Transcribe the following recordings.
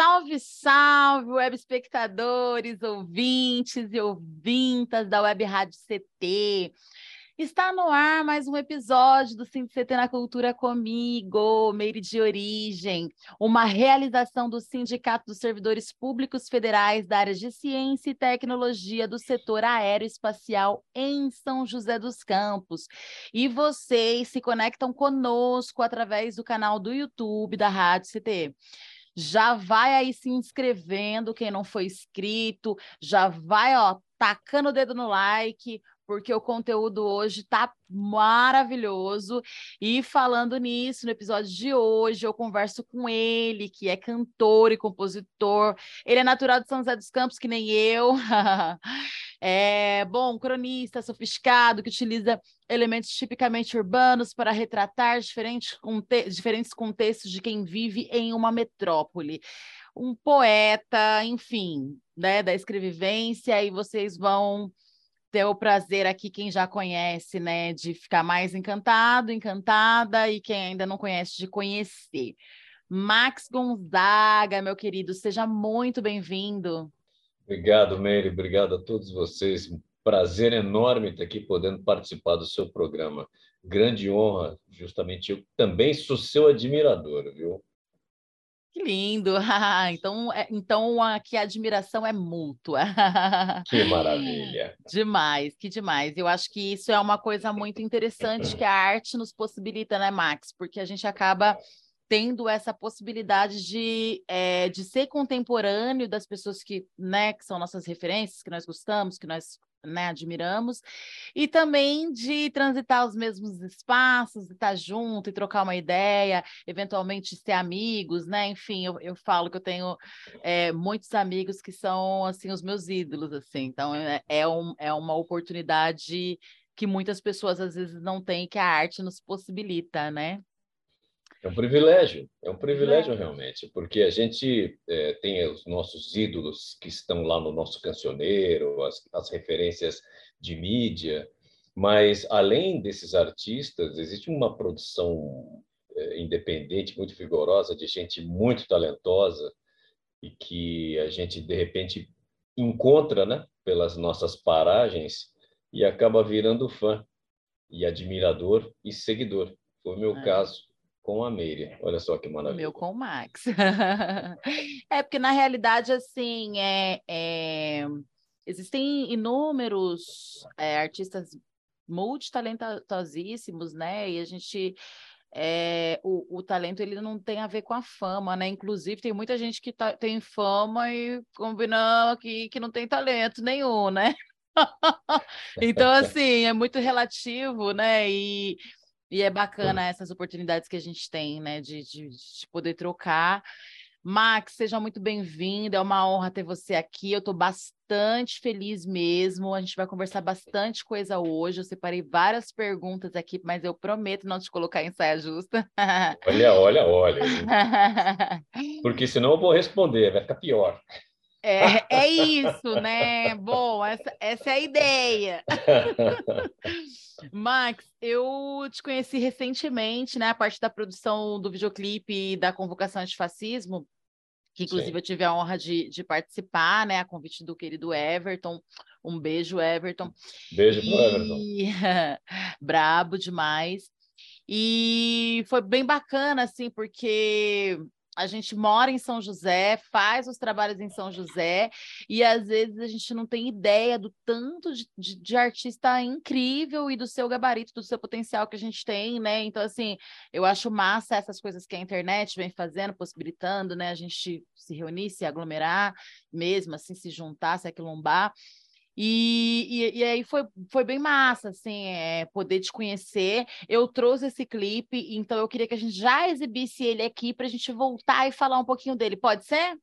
Salve, salve, web espectadores, ouvintes e ouvintas da Web Rádio CT. Está no ar mais um episódio do CT na Cultura comigo, Meire de Origem, uma realização do Sindicato dos Servidores Públicos Federais da área de Ciência e Tecnologia do setor aeroespacial em São José dos Campos. E vocês se conectam conosco através do canal do YouTube da Rádio CT já vai aí se inscrevendo, quem não foi inscrito, já vai, ó, tacando o dedo no like, porque o conteúdo hoje tá maravilhoso. E falando nisso, no episódio de hoje, eu converso com ele, que é cantor e compositor. Ele é natural de São José dos Campos, que nem eu. é, bom, cronista sofisticado, que utiliza elementos tipicamente urbanos para retratar diferentes, conte diferentes contextos de quem vive em uma metrópole. Um poeta, enfim, né, da escrevivência, e vocês vão ter o prazer aqui, quem já conhece, né, de ficar mais encantado, encantada, e quem ainda não conhece, de conhecer. Max Gonzaga, meu querido, seja muito bem-vindo. Obrigado, Meire, obrigado a todos vocês. Prazer enorme estar aqui podendo participar do seu programa. Grande honra, justamente eu também sou seu admirador, viu? Que lindo! então, é, então aqui a admiração é mútua. Que maravilha! Demais, que demais. Eu acho que isso é uma coisa muito interessante que a arte nos possibilita, né, Max? Porque a gente acaba tendo essa possibilidade de, é, de ser contemporâneo das pessoas que, né, que são nossas referências, que nós gostamos, que nós né, admiramos, e também de transitar os mesmos espaços, estar junto e trocar uma ideia, eventualmente ser amigos, né? Enfim, eu, eu falo que eu tenho é, muitos amigos que são assim os meus ídolos, assim. Então é, é, um, é uma oportunidade que muitas pessoas às vezes não têm, que a arte nos possibilita, né? É um privilégio, é um privilégio é. realmente, porque a gente é, tem os nossos ídolos que estão lá no nosso cancioneiro, as, as referências de mídia, mas além desses artistas, existe uma produção é, independente, muito vigorosa, de gente muito talentosa e que a gente, de repente, encontra né, pelas nossas paragens e acaba virando fã e admirador e seguidor. Foi o meu é. caso com a Meire. Olha só que maravilha. O meu com o Max. é porque, na realidade, assim, é, é... existem inúmeros é, artistas multitalentosíssimos, né? E a gente... É, o, o, talento ele não tem a ver com a fama, né? Inclusive, tem muita gente que tá, tem fama e combinando aqui que não tem talento nenhum, né? então, assim, é muito relativo, né? E e é bacana essas oportunidades que a gente tem, né, de, de, de poder trocar. Max, seja muito bem-vindo, é uma honra ter você aqui. Eu estou bastante feliz mesmo. A gente vai conversar bastante coisa hoje. Eu separei várias perguntas aqui, mas eu prometo não te colocar em saia justa. Olha, olha, olha. Porque senão eu vou responder, vai ficar pior. É, é isso, né? Bom, essa, essa é a ideia. Max, eu te conheci recentemente, né? A parte da produção do videoclipe e da convocação antifascismo, que inclusive Sim. eu tive a honra de, de, participar, né? A convite do querido Everton. Um beijo, Everton. Beijo e... pro Everton. Brabo demais. E foi bem bacana, assim, porque a gente mora em São José, faz os trabalhos em São José, e às vezes a gente não tem ideia do tanto de, de, de, artista incrível e do seu gabarito, do seu potencial que a gente tem, né? Então, assim, eu acho massa essas coisas que a internet vem fazendo, possibilitando, né? A gente se reunir, se aglomerar mesmo, assim, se juntar, se aquilombar. E, e, e, aí foi, foi bem massa, assim, é, poder te conhecer. Eu trouxe esse clipe, então eu queria que a gente já exibisse ele aqui para a gente voltar e falar um pouquinho dele. Pode ser?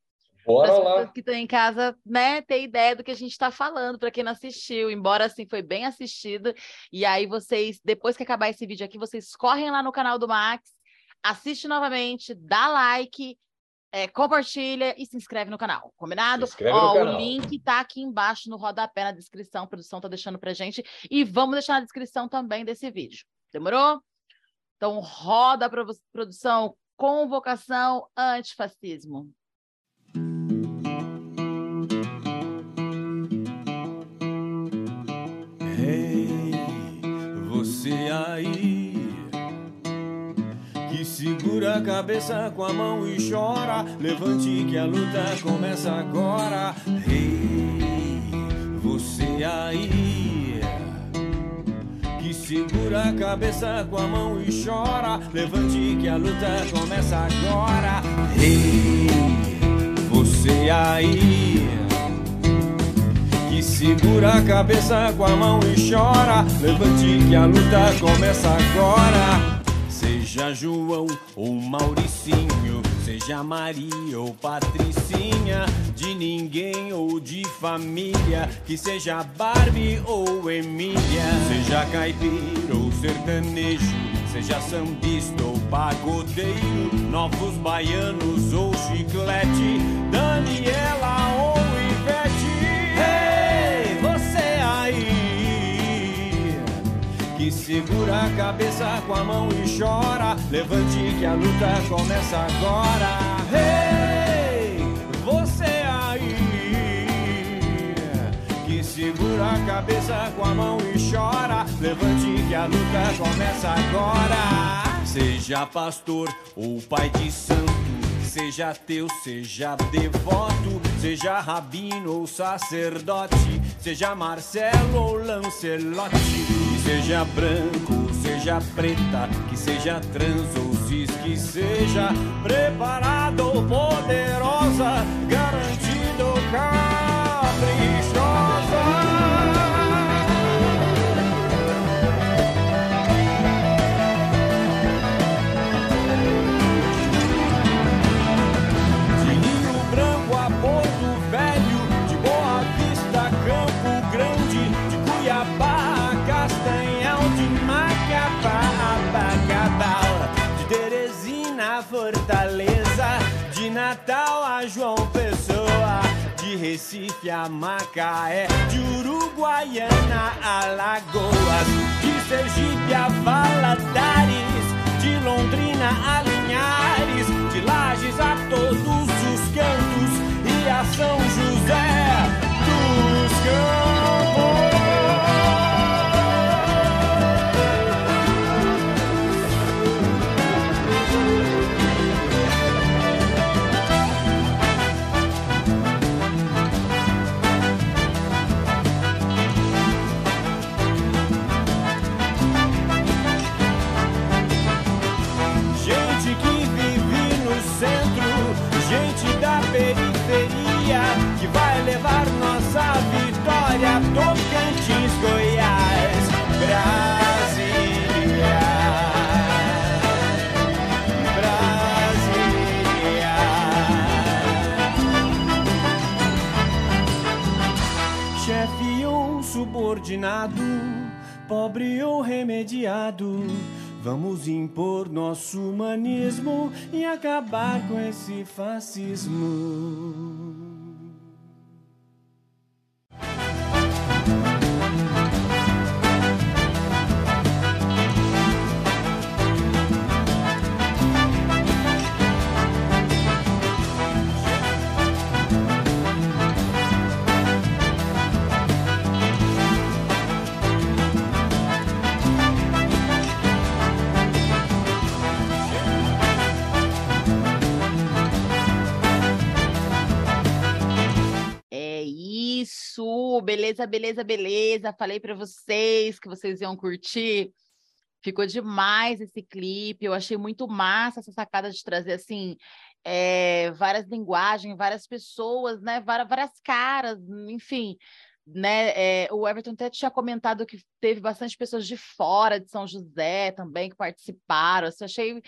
Bora as lá. pessoas que estão em casa, né, ter ideia do que a gente está falando, para quem não assistiu, embora assim foi bem assistido. E aí vocês, depois que acabar esse vídeo aqui, vocês correm lá no canal do Max, assiste novamente, dá like, é, compartilha e se inscreve no canal, combinado? Se inscreve Ó, no canal. O link tá aqui embaixo no rodapé na descrição, a produção tá deixando pra gente. E vamos deixar na descrição também desse vídeo. Demorou? Então roda a provo- produção Convocação Antifascismo. Ei, você aí segura a cabeça com a mão e chora. Levante que a luta começa agora. Ei, você aí que segura a cabeça com a mão e chora. Levante que a luta começa agora. Ei, você aí que segura a cabeça com a mão e chora. Levante que a luta começa agora. Seja João ou Mauricinho, seja Maria ou Patricinha, de ninguém ou de família, que seja Barbie ou Emília, seja caipira ou sertanejo, seja sambista ou pagodeiro, novos baianos ou chiclete, Daniela ou que segura a cabeça com a mão e chora. Levante que a luta começa agora. Ei, você aí que segura a cabeça com a mão e chora. Levante que a luta começa agora. Seja pastor ou pai de santo. Seja teu, seja devoto, seja rabino ou sacerdote, seja Marcelo ou Lancelote, seja branco, seja preta, que seja trans ou cis, que seja preparado ou poderosa, garantido ou Pessoa, de Recife a Macaé, de Uruguaiana a Lagoas, de Sergipe a Valadares, de Londrina a Linhares, de Lages a todos os cantos e a São José dos Campos. Pobre ou remediado. Vamos impor nosso humanismo e acabar com esse fascismo. Isso, beleza, beleza, beleza. Falei para vocês que vocês iam curtir. Ficou demais esse clipe. Eu achei muito massa essa sacada de trazer assim é, várias linguagens, várias pessoas, né? Várias, várias caras, enfim. Né? É, o Everton até tinha comentado que teve bastante pessoas de fora de São José também que participaram. Assim, eu achei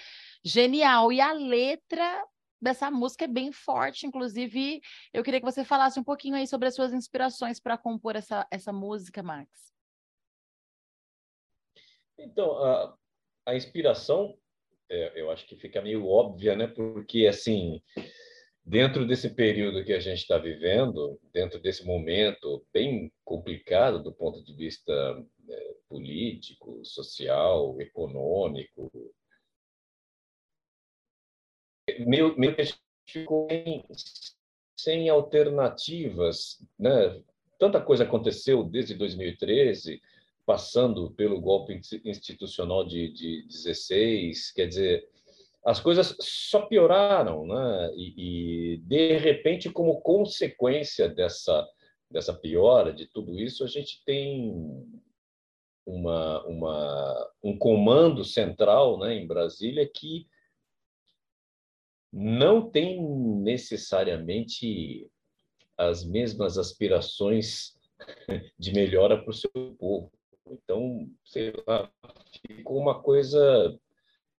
genial. E a letra dessa música é bem forte, inclusive eu queria que você falasse um pouquinho aí sobre as suas inspirações para compor essa, essa música, Max. Então, a, a inspiração, é, eu acho que fica meio óbvia, né? Porque, assim, dentro desse período que a gente está vivendo, dentro desse momento bem complicado do ponto de vista é, político, social, econômico, meio, meio ficou sem, sem alternativas, né? Tanta coisa aconteceu desde 2013, passando pelo golpe institucional de, de 16, quer dizer, as coisas só pioraram, né? E, e, de repente, como consequência dessa dessa piora de tudo isso, a gente tem uma, uma um comando central, né, em Brasília que não tem necessariamente as mesmas aspirações de melhora para o seu povo. Então, sei lá, ficou uma coisa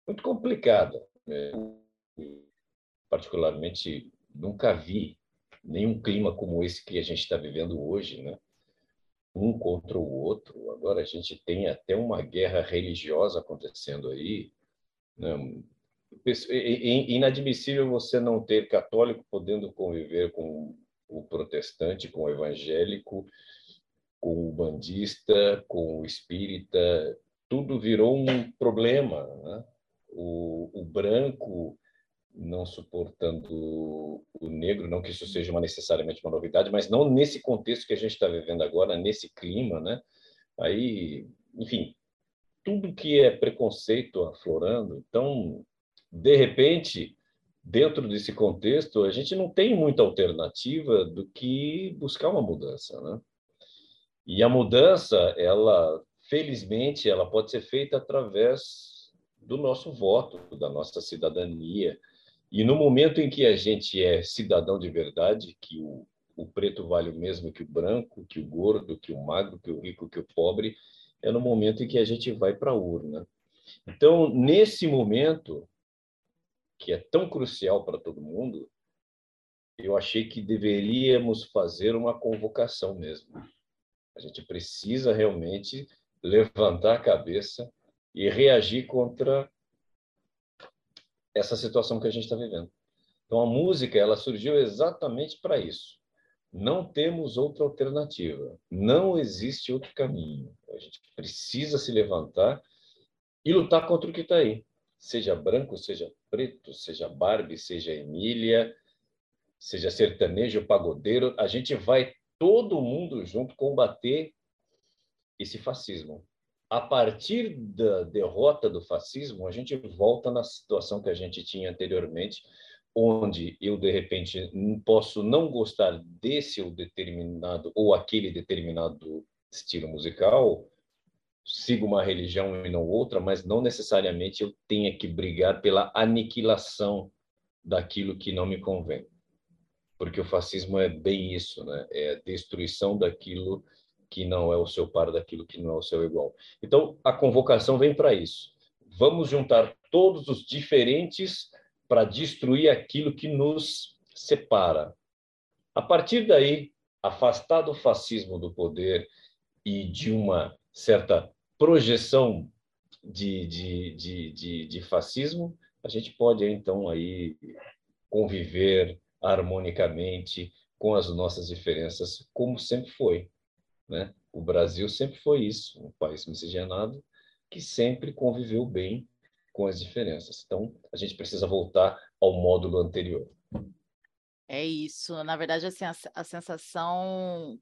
muito complicada. Né? Particularmente, nunca vi nenhum clima como esse que a gente está vivendo hoje, né? Um contra o outro. Agora a gente tem até uma guerra religiosa acontecendo aí. Né? Inadmissível você não ter católico podendo conviver com o protestante, com o evangélico, com o bandista, com o espírita, tudo virou um problema. Né? O, o, branco não suportando o negro, não que isso seja uma, necessariamente uma novidade, mas não nesse contexto que a gente está vivendo agora, nesse clima, né? Aí, enfim, tudo que é preconceito aflorando. Então, de repente, dentro desse contexto, a gente não tem muita alternativa do que buscar uma mudança, né? E a mudança, ela, felizmente, ela pode ser feita através do nosso voto, da nossa cidadania. E no momento em que a gente é cidadão de verdade, que o, o preto vale o mesmo que o branco, que o gordo, que o magro, que o rico, que o pobre, é no momento em que a gente vai para a urna. Então, nesse momento, que é tão crucial para todo mundo, eu achei que deveríamos fazer uma convocação mesmo. A gente precisa realmente levantar a cabeça e reagir contra essa situação que a gente está vivendo. Então, a música ela surgiu exatamente para isso. Não temos outra alternativa. Não existe outro caminho. A gente precisa se levantar e lutar contra o que está aí seja branco, seja preto, seja Barbie, seja Emília, seja sertanejo, pagodeiro, a gente vai todo mundo junto combater esse fascismo. A partir da derrota do fascismo, a gente volta na situação que a gente tinha anteriormente, onde eu de repente posso não gostar desse ou determinado ou aquele determinado estilo musical, sigo uma religião e não outra, mas não necessariamente eu tenha que brigar pela aniquilação daquilo que não me convém. Porque o fascismo é bem isso, né? É a destruição daquilo que não é o seu par, daquilo que não é o seu igual. Então, a convocação vem para isso. Vamos juntar todos os diferentes para destruir aquilo que nos separa. A partir daí, afastar o fascismo do poder e de uma certa projeção de, de, de, de, de fascismo, a gente pode então aí conviver harmonicamente com as nossas diferenças, como sempre foi. Né? O Brasil sempre foi isso, um país miscigenado que sempre conviveu bem com as diferenças. Então, a gente precisa voltar ao módulo anterior. É isso. Na verdade, assim, a, a sensação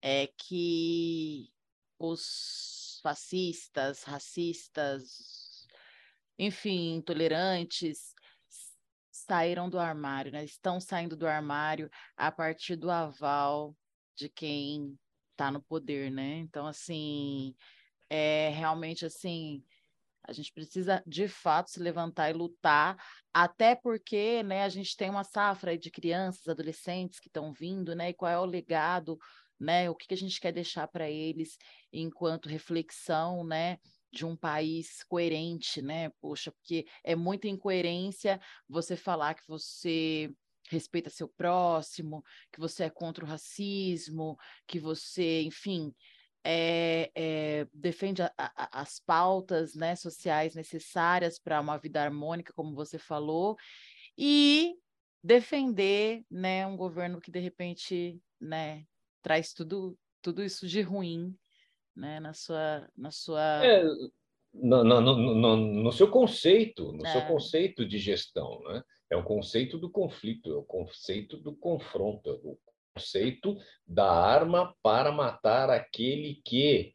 é que os fascistas, racistas, enfim, intolerantes, saíram do armário, né? Estão saindo do armário a partir do aval de quem está no poder, né? Então, assim, é realmente assim, a gente precisa de fato se levantar e lutar, até porque, né, a gente tem uma safra de crianças, adolescentes que estão vindo, né? E qual é o legado né? O que, que a gente quer deixar para eles enquanto reflexão, né? de um país coerente, né? Poxa, porque é muita incoerência você falar que você respeita seu próximo, que você é contra o racismo, que você, enfim, é, é, defende a, a, as pautas né, sociais necessárias para uma vida harmônica, como você falou, e defender né, um governo que, de repente, né, traz tudo, tudo isso de ruim né, na sua. Na sua... É, no, no, no, no, seu conceito, no é. seu conceito de gestão, né? É o conceito do conflito, é o conceito do confronto, é o conceito da arma para matar aquele que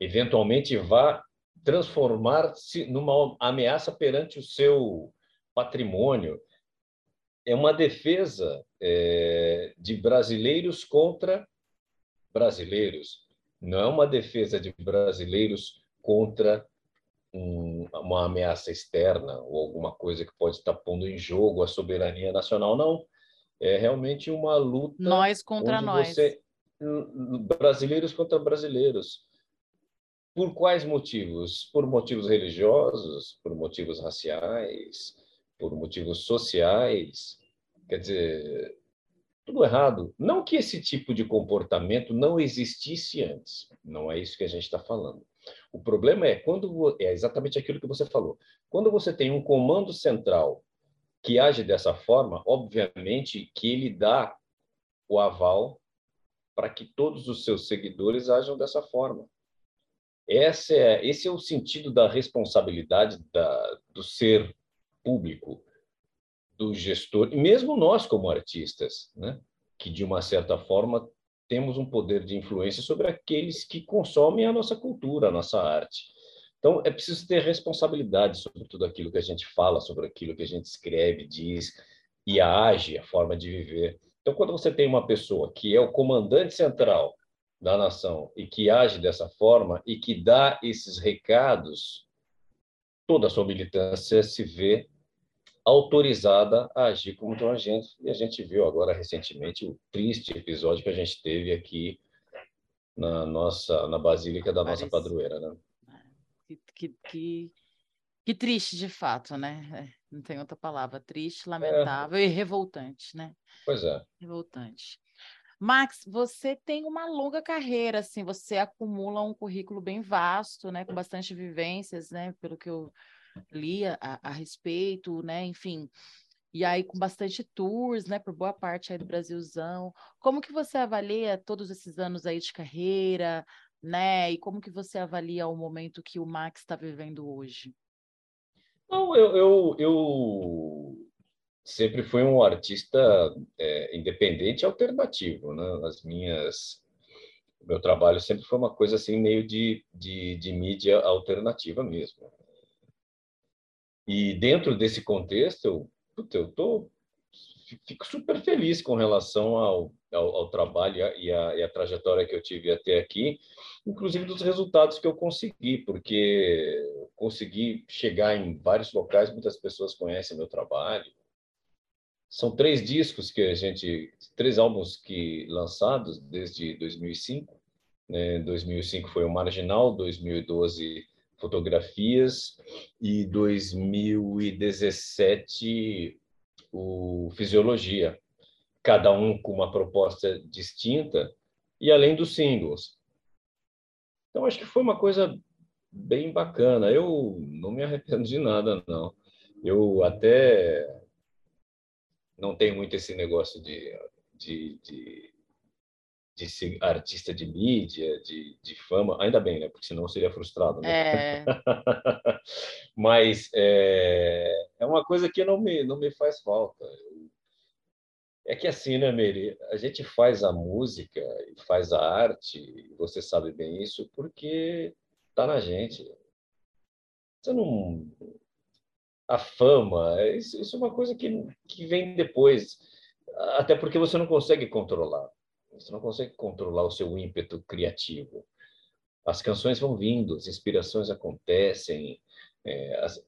eventualmente vá transformar-se numa ameaça perante o seu patrimônio. É uma defesa é, de brasileiros contra brasileiros. Não é uma defesa de brasileiros contra um, uma ameaça externa ou alguma coisa que pode estar pondo em jogo a soberania nacional, não. É realmente uma luta. Nós contra nós. Você, brasileiros contra brasileiros. Por quais motivos? Por motivos religiosos, por motivos raciais, por motivos sociais. Quer dizer, tudo errado. Não que esse tipo de comportamento não existisse antes. Não é isso que a gente está falando. O problema é quando é exatamente aquilo que você falou. Quando você tem um comando central que age dessa forma, obviamente que ele dá o aval para que todos os seus seguidores ajam dessa forma. É, esse é o sentido da responsabilidade da, do ser público, do gestor, e mesmo nós como artistas, né? que de uma certa forma temos um poder de influência sobre aqueles que consomem a nossa cultura, a nossa arte. Então, é preciso ter responsabilidade sobre tudo aquilo que a gente fala, sobre aquilo que a gente escreve, diz e age, a forma de viver. Então, quando você tem uma pessoa que é o comandante central da nação e que age dessa forma e que dá esses recados, toda a sua militância se vê autorizada a agir como estão agindo. E a gente viu agora recentemente o triste episódio que a gente teve aqui na nossa na Basílica da nossa padroeira, né? Que, que, que, que, triste de fato, né? É, não tem outra palavra. Triste, lamentável é. e revoltante, né? Pois é. Revoltante. Max, você tem uma longa carreira, assim, você acumula um currículo bem vasto, né, com bastante vivências, né, pelo que eu lia a, a respeito, né? Enfim, e aí com bastante tours, né, por boa parte aí do Brasilzão. Como que você avalia todos esses anos aí de carreira, né? E como que você avalia o momento que o Max está vivendo hoje? Não, eu, eu, eu, sempre fui um artista é, independente e alternativo, né? As minhas meu trabalho sempre foi uma coisa assim meio de, de, de mídia alternativa mesmo. E dentro desse contexto, eu, puta, eu tô, fico super feliz com relação ao, ao, ao trabalho e a, e a, trajetória que eu tive até aqui, inclusive dos resultados que eu consegui, porque consegui chegar em vários locais, muitas pessoas conhecem meu trabalho. São três discos que a gente, três álbuns que lançados desde 2005. Né? 2005 foi o Marginal, 2012 fotografias e 2017 o Fisiologia, cada um com uma proposta distinta e além dos singles. Então acho que foi uma coisa bem bacana. Eu não me arrependo de nada não. Eu até não tenho muito esse negócio de, de, de de ser artista de mídia, de, de fama, ainda bem, né? Porque senão seria frustrado. Né? É. Mas é, é uma coisa que não me, não me faz falta. É que assim, né, Mary? A gente faz a música e faz a arte, você sabe bem isso, porque tá na gente. Você não. A fama, isso, isso é uma coisa que, que vem depois. Até porque você não consegue controlar. Você não consegue controlar o seu ímpeto criativo. As canções vão vindo, as inspirações acontecem, é, as,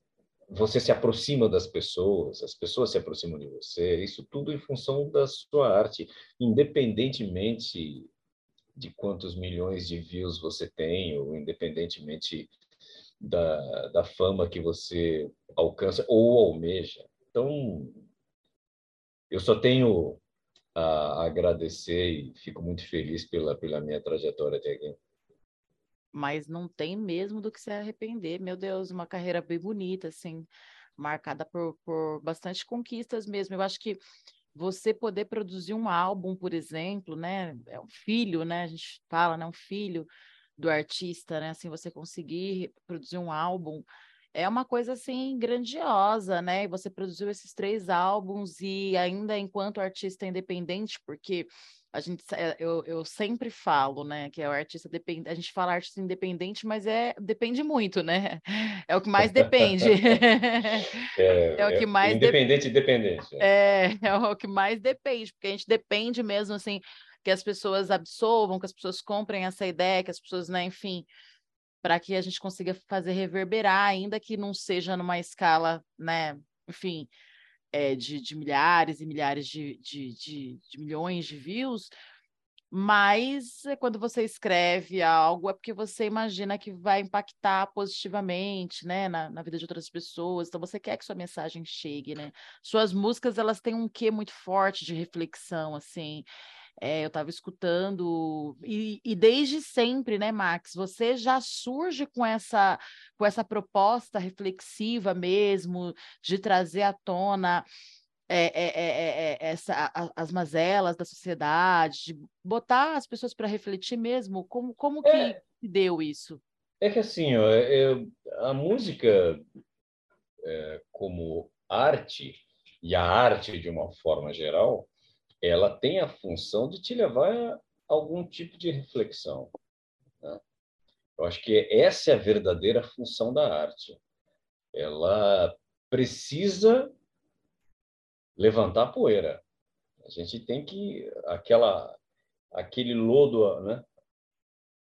você se aproxima das pessoas, as pessoas se aproximam de você, isso tudo em função da sua arte, independentemente de quantos milhões de views você tem, ou independentemente da, da fama que você alcança ou almeja. Então, eu só tenho a agradecer e fico muito feliz pela, pela minha trajetória até aqui. Mas não tem mesmo do que se arrepender. Meu Deus, uma carreira bem bonita, assim, marcada por, por bastante conquistas mesmo. Eu acho que você poder produzir um álbum, por exemplo, né? É um filho, né? A gente fala, né? Um filho do artista, né? Assim, você conseguir produzir um álbum é uma coisa assim grandiosa, né? Você produziu esses três álbuns e ainda enquanto artista independente, porque a gente eh, eu, eu sempre falo, né, que é o artista depende, a gente fala artista independente, mas é depende muito, né? É o que mais depende. é, é, o que é mais independente de... dependente. É, é o que mais depende, porque a gente depende mesmo assim que as pessoas absorvam, que as pessoas comprem essa ideia, que as pessoas, né, enfim, para que a gente consiga fazer reverberar, ainda que não seja numa escala, né, enfim, é, de, de, milhares e milhares de, de, de, milhões de views, mas é quando você escreve algo é porque você imagina que vai impactar positivamente, né, na, na, vida de outras pessoas. Então você quer que sua mensagem chegue, né? Suas músicas elas têm um quê muito forte de reflexão, assim. É, eu estava escutando e, e, desde sempre, né, Max? Você já surge com essa com essa proposta reflexiva mesmo de trazer à tona é, é, essa, as mazelas da sociedade, de botar as pessoas para refletir mesmo. Como como que deu isso? É que assim, ó, eu, a música como arte e a arte de uma forma geral ela tem a função de te levar a algum tipo de reflexão. Né? Eu acho que essa é a verdadeira função da arte. Ela precisa levantar poeira. A gente tem que aquela aquele lodo, né,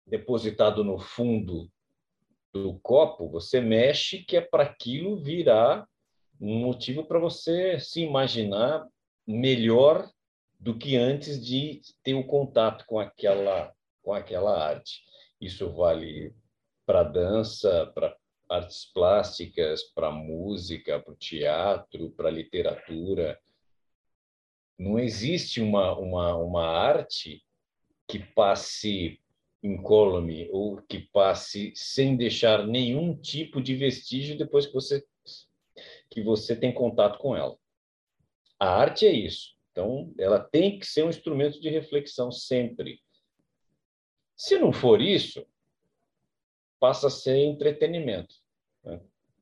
depositado no fundo do copo, você mexe que é para aquilo virar um motivo para você se imaginar melhor do que antes de ter o contato com aquela com aquela arte. Isso vale para dança, para artes plásticas, para música, para teatro, para literatura. Não existe uma, uma, uma arte que passe incólume ou que passe sem deixar nenhum tipo de vestígio depois que você que você tem contato com ela. A arte é isso. Então, ela tem que ser um instrumento de reflexão sempre. Se não for isso, passa a ser entretenimento. Né?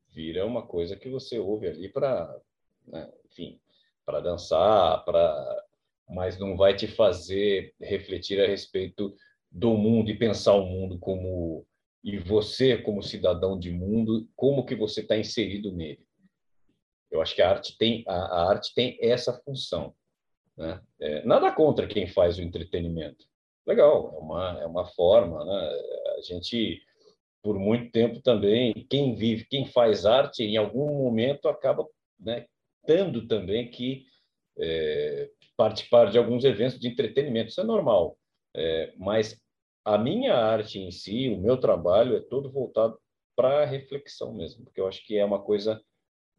Vira uma coisa que você ouve ali para, né, enfim, para dançar, para, mas não vai te fazer refletir a respeito do mundo e pensar o mundo como e você como cidadão de mundo, como que você está inserido nele. Eu acho que a arte tem a, a arte tem essa função né? É, nada contra quem faz o entretenimento. Legal, é uma, é uma forma. Né? A gente, por muito tempo também, quem vive, quem faz arte, em algum momento acaba né, tendo também que é, participar de alguns eventos de entretenimento. Isso é normal. É, mas a minha arte em si, o meu trabalho, é todo voltado para a reflexão mesmo, porque eu acho que é uma coisa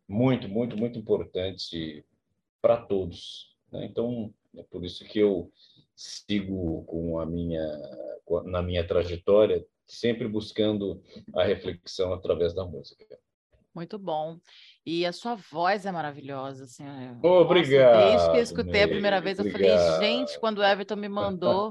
muito, muito, muito importante para todos. Né? Então, é por isso que eu sigo com a minha na minha trajetória sempre buscando a reflexão através da música. Muito bom. E a sua voz é maravilhosa, assim. Obrigado. Nossa, desde que eu escutei a primeira vez, eu falei, gente, quando o Everton me mandou,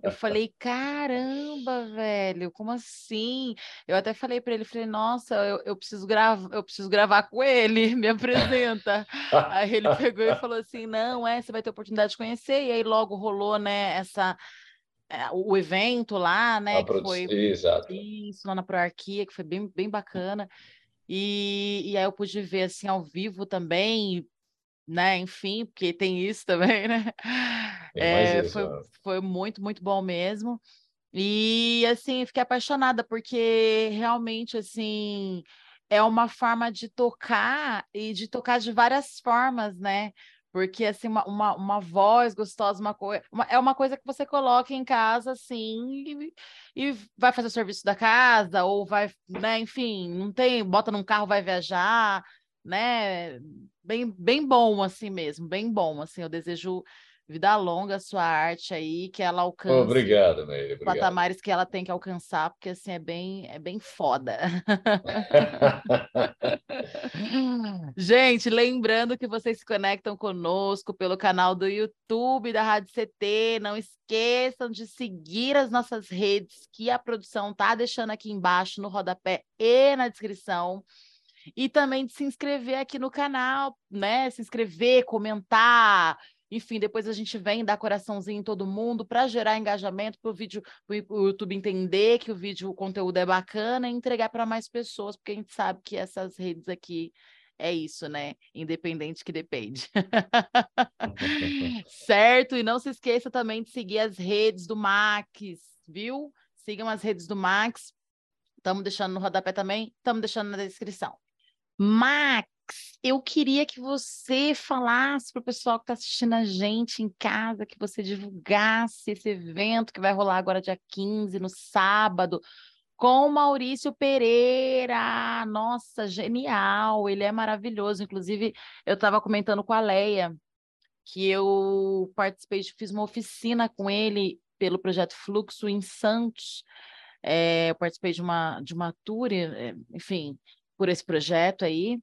eu falei, caramba, velho, como assim? Eu até falei para ele, falei, nossa, eu, eu preciso gravar, eu preciso gravar com ele, me apresenta. aí ele pegou e falou assim, não, é, você vai ter oportunidade de conhecer. E aí logo rolou, né, essa é, o evento lá, né? que foi Exato. isso lá na Proarquia, que foi bem, bem bacana. E, e aí eu pude ver assim ao vivo também, né? Enfim, porque tem isso também, né? É, isso, foi, foi muito, muito bom mesmo. E assim, fiquei apaixonada, porque realmente assim é uma forma de tocar e de tocar de várias formas, né? Porque, assim, uma, uma, uma voz gostosa, uma coisa. É uma coisa que você coloca em casa, assim, e, e vai fazer o serviço da casa, ou vai, né, enfim, não tem, bota num carro, vai viajar, né? Bem, bem bom, assim mesmo, bem bom. Assim, eu desejo vida longa a sua arte aí, que ela alcance obrigado, Meire, obrigado. patamares que ela tem que alcançar, porque assim é bem, é bem foda. Gente, lembrando que vocês se conectam conosco pelo canal do YouTube da Rádio CT. Não esqueçam de seguir as nossas redes, que a produção tá deixando aqui embaixo no rodapé e na descrição. E também de se inscrever aqui no canal, né? Se inscrever, comentar, enfim, depois a gente vem dar coraçãozinho em todo mundo para gerar engajamento para o vídeo, o YouTube entender que o vídeo, o conteúdo é bacana e entregar para mais pessoas, porque a gente sabe que essas redes aqui é isso, né? Independente que depende. certo? E não se esqueça também de seguir as redes do Max, viu? Sigam as redes do Max. Estamos deixando no rodapé também, estamos deixando na descrição. Max, eu queria que você falasse para o pessoal que está assistindo a gente em casa, que você divulgasse esse evento que vai rolar agora dia 15, no sábado, com Maurício Pereira. Nossa, genial! Ele é maravilhoso. Inclusive, eu estava comentando com a Leia que eu participei, fiz uma oficina com ele pelo projeto Fluxo em Santos. É, eu participei de uma, de uma tour, é, enfim, por esse projeto aí.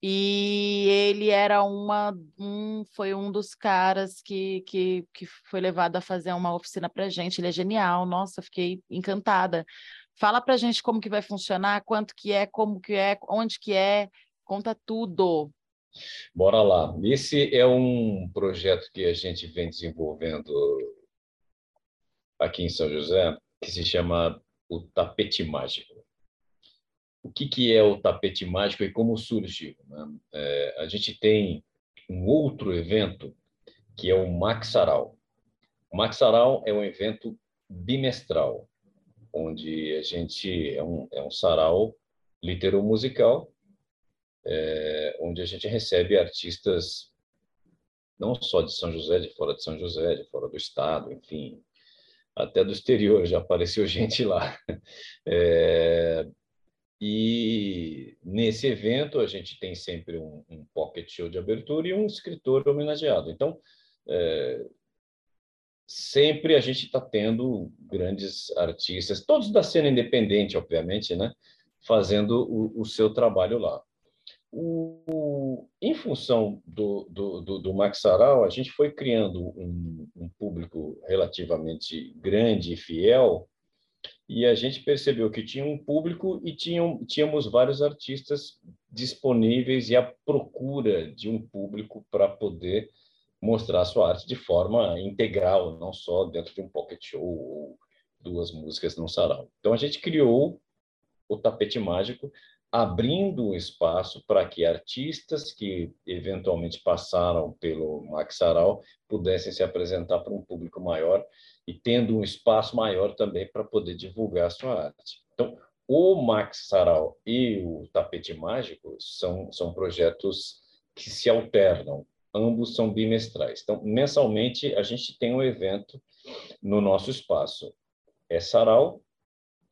E ele era uma, um, foi um dos caras que, que, que foi levado a fazer uma oficina para gente. Ele é genial, nossa, fiquei encantada. Fala para gente como que vai funcionar, quanto que é, como que é, onde que é, conta tudo. Bora lá. Esse é um projeto que a gente vem desenvolvendo aqui em São José, que se chama o Tapete Mágico o que, que é o tapete mágico e como surgiu. Né? É, a gente tem um outro evento que é o Maxaral. O Maxaral é um evento bimestral, onde a gente é um, é um sarau litero-musical, é, onde a gente recebe artistas não só de São José, de fora de São José, de fora do estado, enfim, até do exterior já apareceu gente lá. É, e nesse evento a gente tem sempre um, um pocket show de abertura e um escritor homenageado. Então, é, sempre a gente está tendo grandes artistas, todos da cena independente, obviamente, né, fazendo o, o seu trabalho lá. O, em função do, do, do, do Max Saral, a gente foi criando um, um público relativamente grande e fiel e a gente percebeu que tinha um público e tinham, tínhamos vários artistas disponíveis e à procura de um público para poder mostrar sua arte de forma integral, não só dentro de um pocket show ou duas músicas num sarau. Então a gente criou o Tapete Mágico, abrindo um espaço para que artistas que eventualmente passaram pelo Max Sarau pudessem se apresentar para um público maior e tendo um espaço maior também para poder divulgar a sua arte. Então, o Max Sarau e o Tapete Mágico são, são projetos que se alternam, ambos são bimestrais. Então, mensalmente, a gente tem um evento no nosso espaço. É Sarau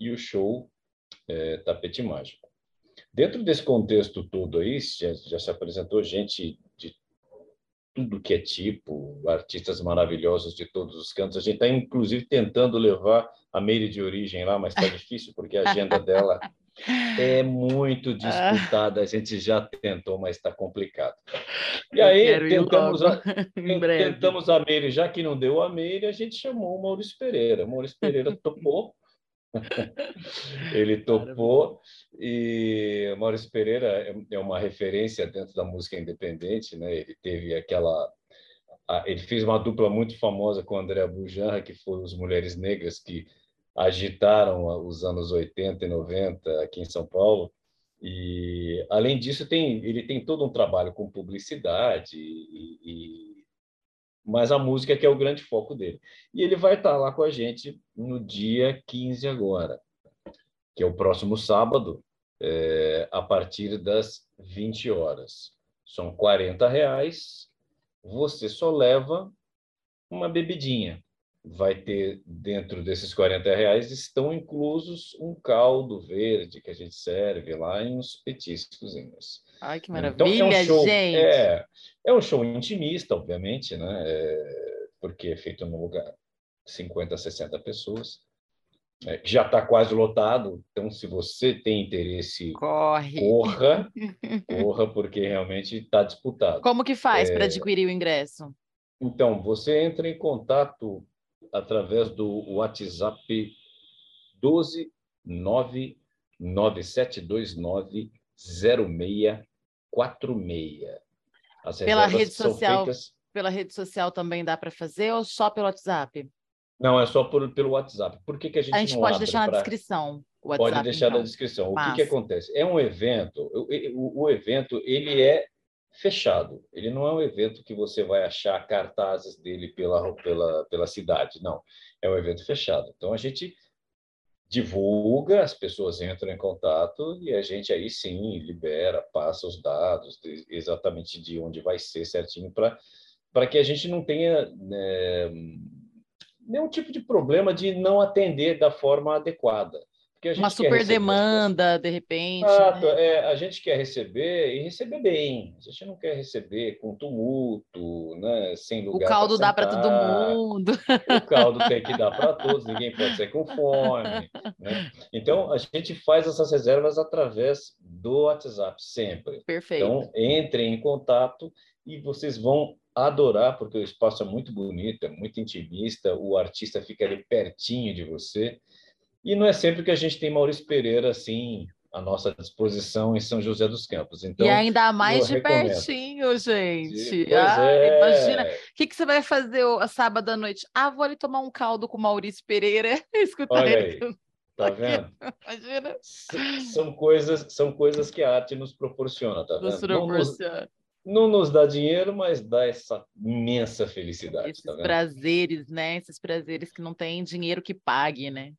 e o show é, Tapete Mágico. Dentro desse contexto todo aí, já, já se apresentou gente tudo que é tipo, artistas maravilhosos de todos os cantos. A gente está, inclusive, tentando levar a Meire de origem lá, mas está difícil, porque a agenda dela é muito disputada. A gente já tentou, mas está complicado. E aí, tentamos a, tentamos a Meire, já que não deu a Meire, a gente chamou o Maurício Pereira. O Maurício Pereira topou. Ele topou e Maurício Pereira é, é uma referência dentro da música independente, né? Ele teve aquela ele fez uma dupla muito famosa com André Bujanra, que foram os Mulheres Negras que agitaram os anos 80 e 90 aqui em São Paulo. E além disso tem ele tem todo um trabalho com publicidade e, e mas a música que é o grande foco dele. E ele vai estar lá com a gente no dia 15 agora, que é o próximo sábado, é, a partir das 20 horas. São 40 reais você só leva uma bebidinha. Vai ter, dentro desses 40 reais, estão inclusos um caldo verde que a gente serve lá e uns petiscozinhos. Ai, que maravilha, então, é um show, gente! É, é um show intimista, obviamente, né? É, porque é feito num lugar 50, 60 pessoas. É, já está quase lotado, então se você tem interesse, Corre. corra, corra, porque realmente está disputado. Como que faz é... para adquirir o ingresso? Então, você entra em contato através do WhatsApp 12 99729 0646. As pela rede social, feitas... pela rede social também dá para fazer ou só pelo WhatsApp? Não, é só por, pelo WhatsApp. Por que, que a gente A gente pode deixar pra... na descrição. O WhatsApp, pode deixar então. na descrição. O que, que acontece? É um evento. O, o, o, evento ele é fechado. Ele não é um evento que você vai achar cartazes dele pela, pela, pela cidade. Não. É um evento fechado. Então a gente divulga, as pessoas entram em contato e a gente aí sim libera, passa os dados de, exatamente de onde vai ser certinho para que a gente não tenha né, nenhum tipo de problema de não atender da forma adequada. Uma super demanda, de repente. Exato, né? é, a gente quer receber e receber bem. A gente não quer receber com tumulto, né? sem lugar. O caldo dá para todo mundo. O caldo tem que dar para todos, ninguém pode ser com fome. Né? Então, a gente faz essas reservas através do WhatsApp, sempre. Perfeito. Então, entrem em contato e vocês vão adorar, porque o espaço é muito bonito, é muito intimista, o artista fica ali pertinho de você. E não é sempre que a gente tem Maurício Pereira assim à nossa disposição em São José dos Campos. Então, e ainda mais de recomendo. pertinho, gente. Ah, é. Imagina. O que, que você vai fazer o, sábado à noite? Ah, vou ali tomar um caldo com Maurício Pereira. Escutar Olha ele. Aí. Tá vendo? Imagina. São coisas, são coisas que a arte nos proporciona, tá vendo? Nos proporciona não nos dá dinheiro, mas dá essa imensa felicidade. Esses tá prazeres, né? Esses prazeres que não tem dinheiro que pague, né?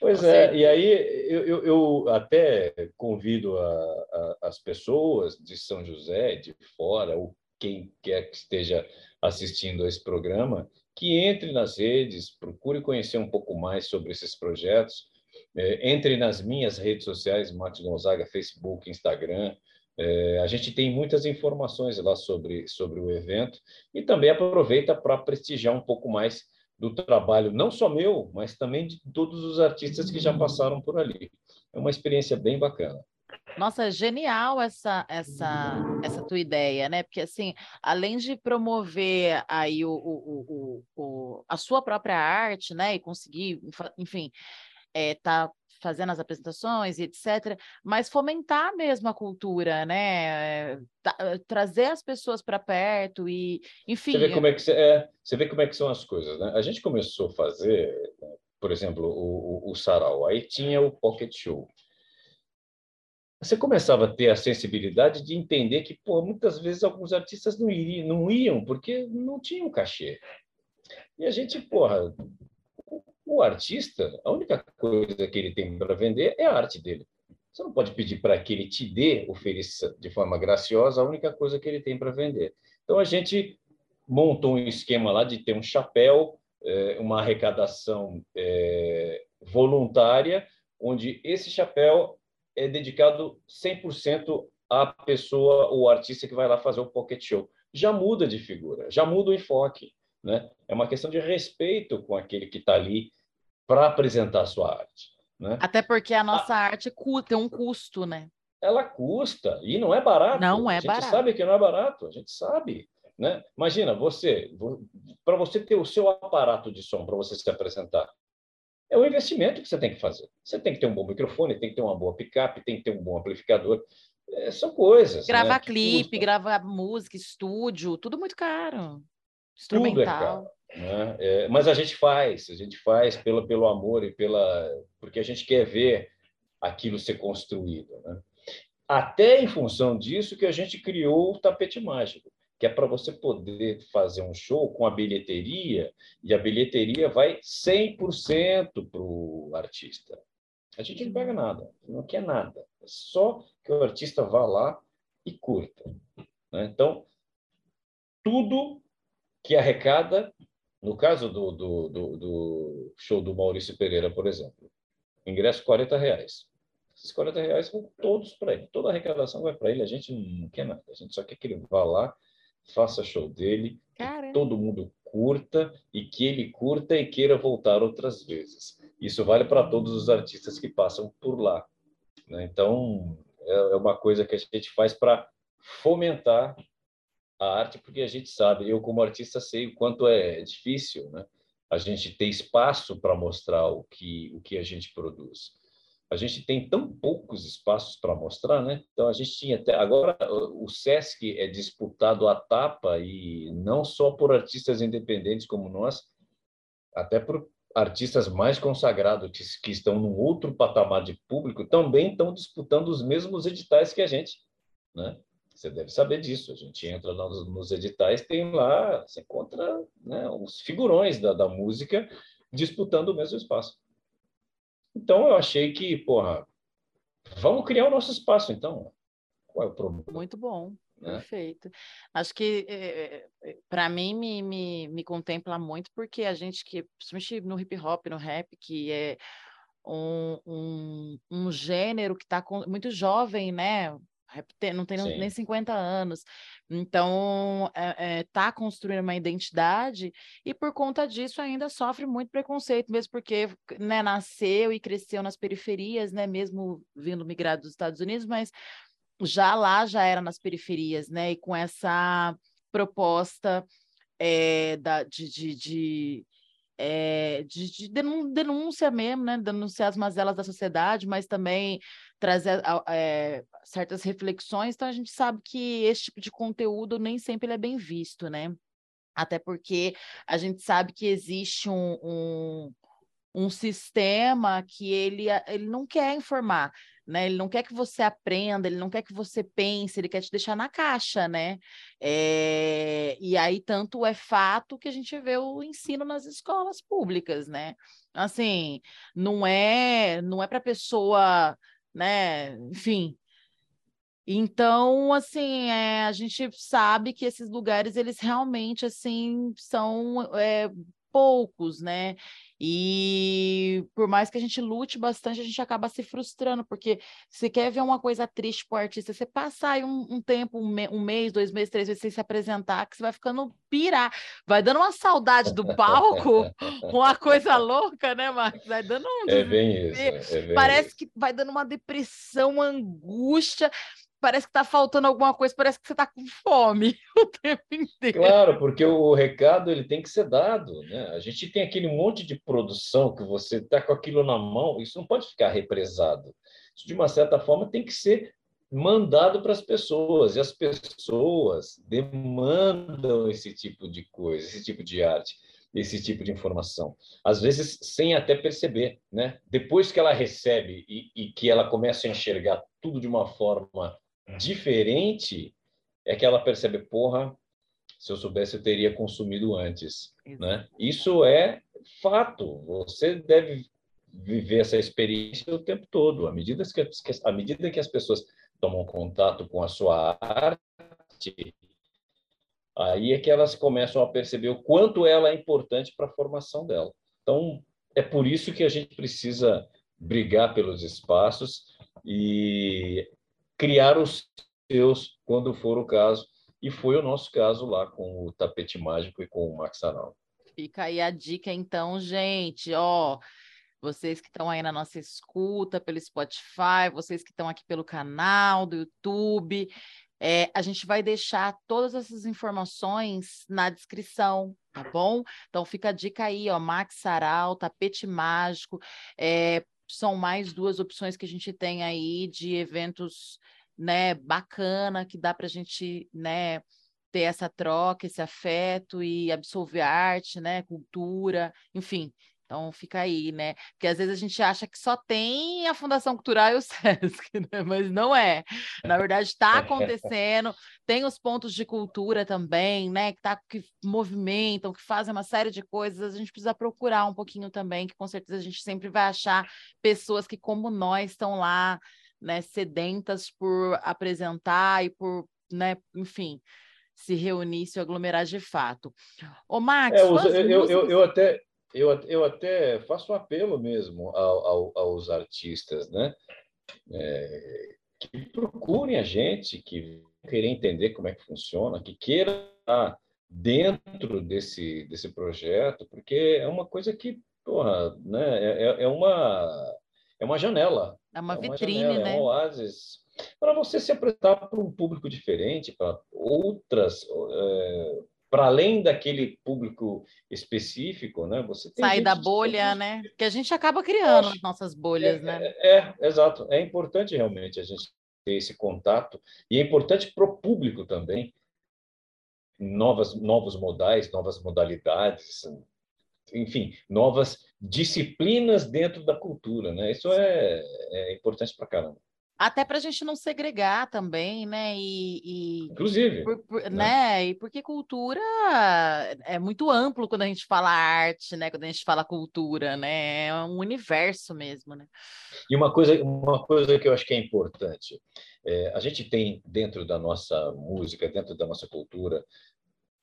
Pois é, e aí eu, eu, eu até convido a, a, as pessoas de São José, de fora, ou quem quer que esteja assistindo a esse programa, que entre nas redes, procure conhecer um pouco mais sobre esses projetos, é, entre nas minhas redes sociais, Max Gonzaga, Facebook, Instagram, é, a gente tem muitas informações lá sobre, sobre o evento e também aproveita para prestigiar um pouco mais do trabalho, não só meu, mas também de todos os artistas que já passaram por ali. É uma experiência bem bacana. Nossa, genial essa essa essa tua ideia, né? Porque assim, além de promover aí o, o, o, o a sua própria arte, né, e conseguir, enfim, é, tá fazendo as apresentações e etc., mas fomentar mesmo a cultura, né? trazer as pessoas para perto e, enfim. Você vê como é que é, você vê como é que são as coisas, né? A gente começou a fazer, por exemplo, o, o, o sarau, aí tinha o pocket show. Você começava a ter a sensibilidade de entender que, pô, muitas vezes alguns artistas não iriam, não iam porque não tinham cachê. E a gente, porra, o artista, a única coisa que ele tem para vender é a arte dele. Você não pode pedir para que ele te dê, ofereça de forma graciosa a única coisa que ele tem para vender. Então a gente montou um esquema lá de ter um chapéu, é, uma arrecadação é, voluntária, onde esse chapéu é dedicado 100% à pessoa, o artista que vai lá fazer o pocket show. Já muda de figura, já muda o enfoque. Né? É uma questão de respeito com aquele que está ali para apresentar a sua arte. Né? Até porque a nossa a... arte tem um custo, né? Ela custa e não é barato. Não é barato. A gente sabe que não é barato, a gente sabe. Né? Imagina, você, para você ter o seu aparato de som, para você se apresentar, é um investimento que você tem que fazer. Você tem que ter um bom microfone, tem que ter uma boa picape, tem que ter um bom amplificador. É, são coisas. Gravar né, clipe, gravar música, estúdio, tudo muito caro. Instrumental. Tudo é caro. Né? É, mas a gente faz, a gente faz pelo, pelo amor e pela. porque a gente quer ver aquilo ser construído. Né? Até em função disso que a gente criou o tapete mágico, que é para você poder fazer um show com a bilheteria, e a bilheteria vai 100% para o artista. A gente não pega nada, não quer nada. É só que o artista vá lá e curta. Né? Então, tudo que arrecada, no caso do, do, do, do show do Maurício Pereira, por exemplo, ingresso 40 reais. Esses 40 reais vão todos para ele. Toda a arrecadação vai para ele. A gente não quer nada. A gente só quer que ele vá lá, faça show dele, todo mundo curta e que ele curta e queira voltar outras vezes. Isso vale para todos os artistas que passam por lá. Né? Então, é, é uma coisa que a gente faz para fomentar a arte, porque a gente sabe, eu como artista sei o quanto é difícil, né? A gente ter espaço para mostrar o que o que a gente produz. A gente tem tão poucos espaços para mostrar, né? Então a gente tinha até agora o Sesc é disputado à tapa e não só por artistas independentes como nós, até por artistas mais consagrados que, que estão num outro patamar de público também estão disputando os mesmos editais que a gente, né? Você deve saber disso. A gente entra nos, nos editais, tem lá, você encontra né, os figurões da, da música disputando o mesmo espaço. Então eu achei que, porra, vamos criar o nosso espaço, então. Qual é o problema? Muito bom. Né? Perfeito. Acho que é, eh, eh, para mim me, me, me contempla muito porque a gente que, principalmente no hip hop, no rap, que é um, um, um gênero que está muito jovem, né? Não tem Sim. nem 50 anos. Então, é, é, tá construindo uma identidade e por conta disso ainda sofre muito preconceito, mesmo porque né, nasceu e cresceu nas periferias, né, mesmo vindo migrado dos Estados Unidos, mas já lá já era nas periferias, né, e com essa proposta é, da, de, de, de é, de, de, denúncia mesmo, né? Denunciar as mazelas da sociedade, mas também trazer é, certas reflexões. Então, a gente sabe que esse tipo de conteúdo nem sempre é bem visto, né? Até porque a gente sabe que existe um, um, um sistema que ele, ele não quer informar, né? Ele não quer que você aprenda, ele não quer que você pense, ele quer te deixar na caixa, né? É... E aí, tanto é fato que a gente vê o ensino nas escolas públicas, né? Assim, não é, não é para pessoa, né? Enfim. Então, assim, é, a gente sabe que esses lugares, eles realmente, assim, são é, poucos, né? E por mais que a gente lute bastante, a gente acaba se frustrando, porque você quer ver uma coisa triste para o artista, você passar aí um, um tempo, um, me, um, mês, dois meses, três meses sem se apresentar, que você vai ficando pirar, vai dando uma saudade do palco, uma coisa louca, né, Marcos? Vai dando um. É bem isso. É bem Parece isso. que vai dando uma depressão, uma angústia parece que está faltando alguma coisa, parece que você está com fome o tempo inteiro. Claro, porque o recado ele tem que ser dado. Né? A gente tem aquele monte de produção que você está com aquilo na mão, isso não pode ficar represado. Isso, de uma certa forma, tem que ser mandado para as pessoas, e as pessoas demandam esse tipo de coisa, esse tipo de arte, esse tipo de informação. Às vezes, sem até perceber. Né? Depois que ela recebe e, e que ela começa a enxergar tudo de uma forma diferente é que ela percebe, porra, se eu soubesse eu teria consumido antes, né? Isso é fato. Você deve viver essa experiência o tempo todo. À medida que, à medida que as pessoas tomam contato com a sua arte, aí é que elas começam a perceber o quanto ela é importante para a formação dela. Então, é por isso que a gente precisa brigar pelos espaços e criar os seus quando for o caso. E foi o nosso caso lá com o Tapete Mágico e com o Max Aral. Fica aí a dica, então, gente. Ó, vocês que estão aí na nossa escuta pelo Spotify, vocês que estão aqui pelo canal do YouTube. É, a gente vai deixar todas essas informações na descrição, tá bom? Então fica a dica aí, ó, Max Saral, Tapete Mágico, é, são mais duas opções que a gente tem aí de eventos, né, bacana, que dá para a gente, né, ter essa troca, esse afeto e absorver arte, né, cultura, enfim. Então fica aí, né? Porque às vezes a gente acha que só tem a Fundação Cultural e o SESC, né? mas não é. Na verdade, está acontecendo, tem os pontos de cultura também, né? Que, tá, que movimentam, que fazem uma série de coisas. A gente precisa procurar um pouquinho também, que com certeza a gente sempre vai achar pessoas que, como nós, estão lá, né, sedentas por apresentar e por, né, enfim se reunir, se aglomerar de fato. Ô, Max, é, eu, eu, eu, eu, até, eu, eu até faço um apelo mesmo ao, ao, aos artistas, né? É, que procurem a gente, que querer entender como é que funciona, que queiram estar dentro desse, desse projeto, porque é uma coisa que, porra, né, é, é, é uma, é uma janela. É uma, é uma vitrine, janela, né? É um oásis para você se apresentar para um público diferente, para outras, é, para além daquele público específico, né? Você sair da bolha, né? Que a gente acaba criando as nossas bolhas, é, né? É, é, exato. É importante realmente a gente ter esse contato e é importante para o público também novas novos modais, novas modalidades, enfim, novas disciplinas dentro da cultura, né? Isso é, é importante para caramba. Até para a gente não segregar também, né? E, e inclusive, por, por, né? né? E porque cultura é muito amplo quando a gente fala arte, né? Quando a gente fala cultura, né? É um universo mesmo, né? E uma coisa, uma coisa que eu acho que é importante, é, a gente tem dentro da nossa música, dentro da nossa cultura,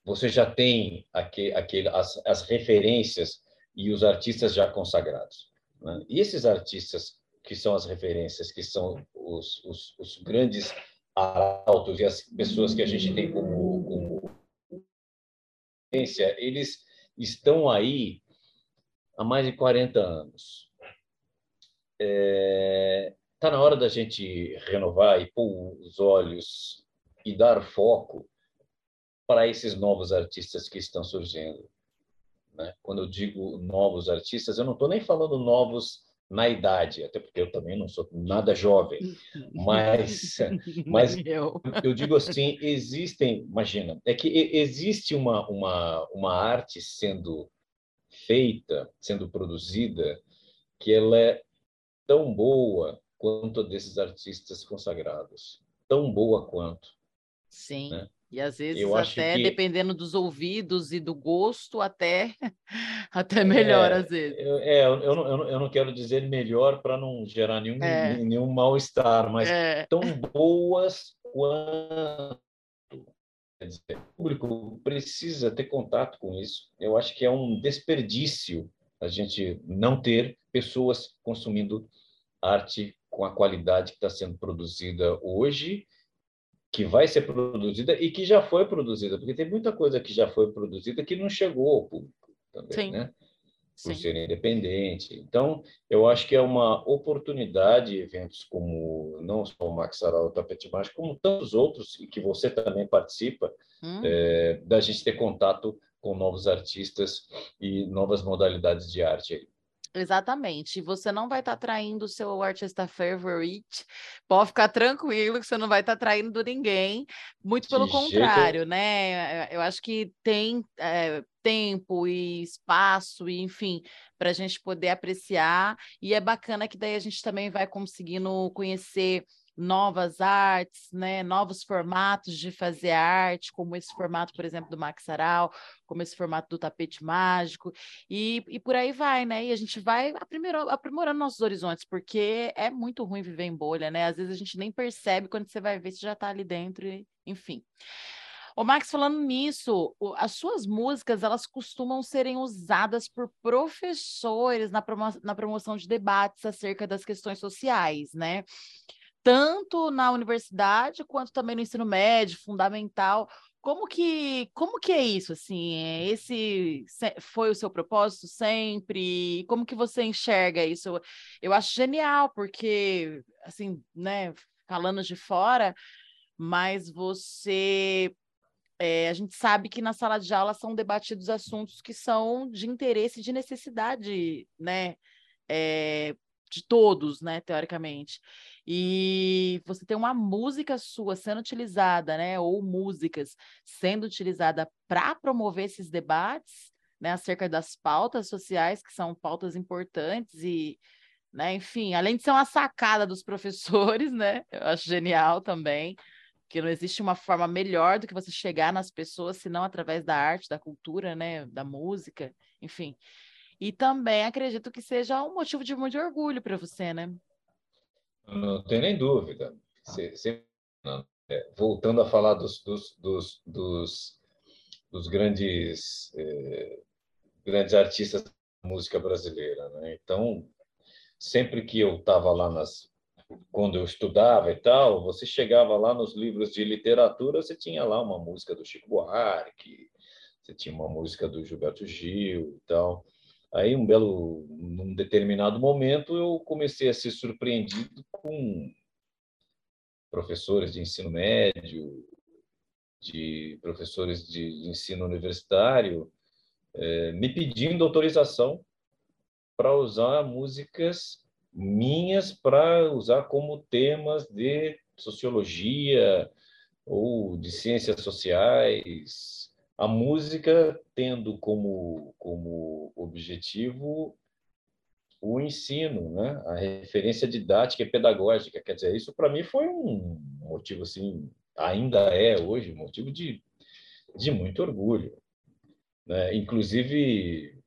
você já tem aquele, aquele, as, as referências e os artistas já consagrados. Né? E esses artistas que são as referências, que são os, os, os grandes arautos e as pessoas que a gente tem como, como referência, eles estão aí há mais de 40 anos. Está é, tá na hora da gente renovar e pôr os olhos e dar foco para esses novos artistas que estão surgindo. Né? Quando eu digo novos artistas, eu não estou nem falando novos na idade, até porque eu também não sou nada jovem, mas, mas eu. eu digo assim, existem, imagina, é que existe uma, uma, uma arte sendo feita, sendo produzida, que ela é tão boa quanto a desses artistas consagrados, tão boa quanto. Sim. Né? E às vezes eu até que... dependendo dos ouvidos e do gosto, até até melhor é, às vezes. É, eu, eu, não, eu não quero dizer melhor para não gerar nenhum, é. nenhum mal-estar, mas é. tão boas quanto. Quer dizer, o público precisa ter contato com isso. Eu acho que é um desperdício a gente não ter pessoas consumindo arte com a qualidade que está sendo produzida hoje que vai ser produzida e que já foi produzida, porque tem muita coisa que já foi produzida que não chegou ao público também, Sim. né? Por Sim. ser independente. Então, eu acho que é uma oportunidade, eventos como não só o Max Aral, o Tapete Mágico, como tantos outros, e que você também participa, hum. é, da gente ter contato com novos artistas e novas modalidades de arte aí. Exatamente. E você não vai estar tá traindo o seu artista favorite. Pode ficar tranquilo que você não vai estar tá traindo ninguém. Muito pelo De contrário, jeito... né? Eu acho que tem é, tempo e espaço, e enfim, para a gente poder apreciar. E é bacana que daí a gente também vai conseguindo conhecer novas artes, né, novos formatos de fazer arte, como esse formato, por exemplo, do Max Aral, como esse formato do tapete mágico, e, e por aí vai, né? E a gente vai aprimorando, aprimorando nossos horizontes, porque é muito ruim viver em bolha, né? Às vezes a gente nem percebe quando você vai ver se já está ali dentro, e, enfim. O Max, falando nisso, as suas músicas elas costumam serem usadas por professores na, promo na promoção de debates acerca das questões sociais, né? Tanto na universidade quanto também no ensino médio, fundamental. Como que, como que é isso, assim? Esse foi o seu propósito sempre? Como que você enxerga isso? Eu acho genial, porque, assim, né, falando de fora, mas você é, a gente sabe que na sala de aula são debatidos assuntos que são de interesse e de necessidade, né? É, de todos, né, teoricamente. E você tem uma música sua sendo utilizada, né, ou músicas sendo utilizada para promover esses debates, né, acerca das pautas sociais, que são pautas importantes e, né, enfim, além de ser uma sacada dos professores, né, eu acho genial também, que não existe uma forma melhor do que você chegar nas pessoas, senão através da arte, da cultura, né, da música, enfim. E também acredito que seja um motivo de muito orgulho para você, né? Não tem nem dúvida. Você, você, é, voltando a falar dos, dos, dos, dos, dos grandes, é, grandes artistas da música brasileira. Né? Então, sempre que eu estava lá nas quando eu estudava e tal, você chegava lá nos livros de literatura, você tinha lá uma música do Chico Buarque, você tinha uma música do Gilberto Gil e tal. Aí, um belo, num determinado momento, eu comecei a ser surpreendido com professores de ensino médio, de professores de ensino universitário, eh, me pedindo autorização para usar músicas minhas para usar como temas de sociologia ou de ciências sociais, a música tendo como, como objetivo o ensino, né? a referência didática e pedagógica. Quer dizer, isso para mim foi um motivo, assim, ainda é hoje, um motivo de, de muito orgulho. Né? Inclusive,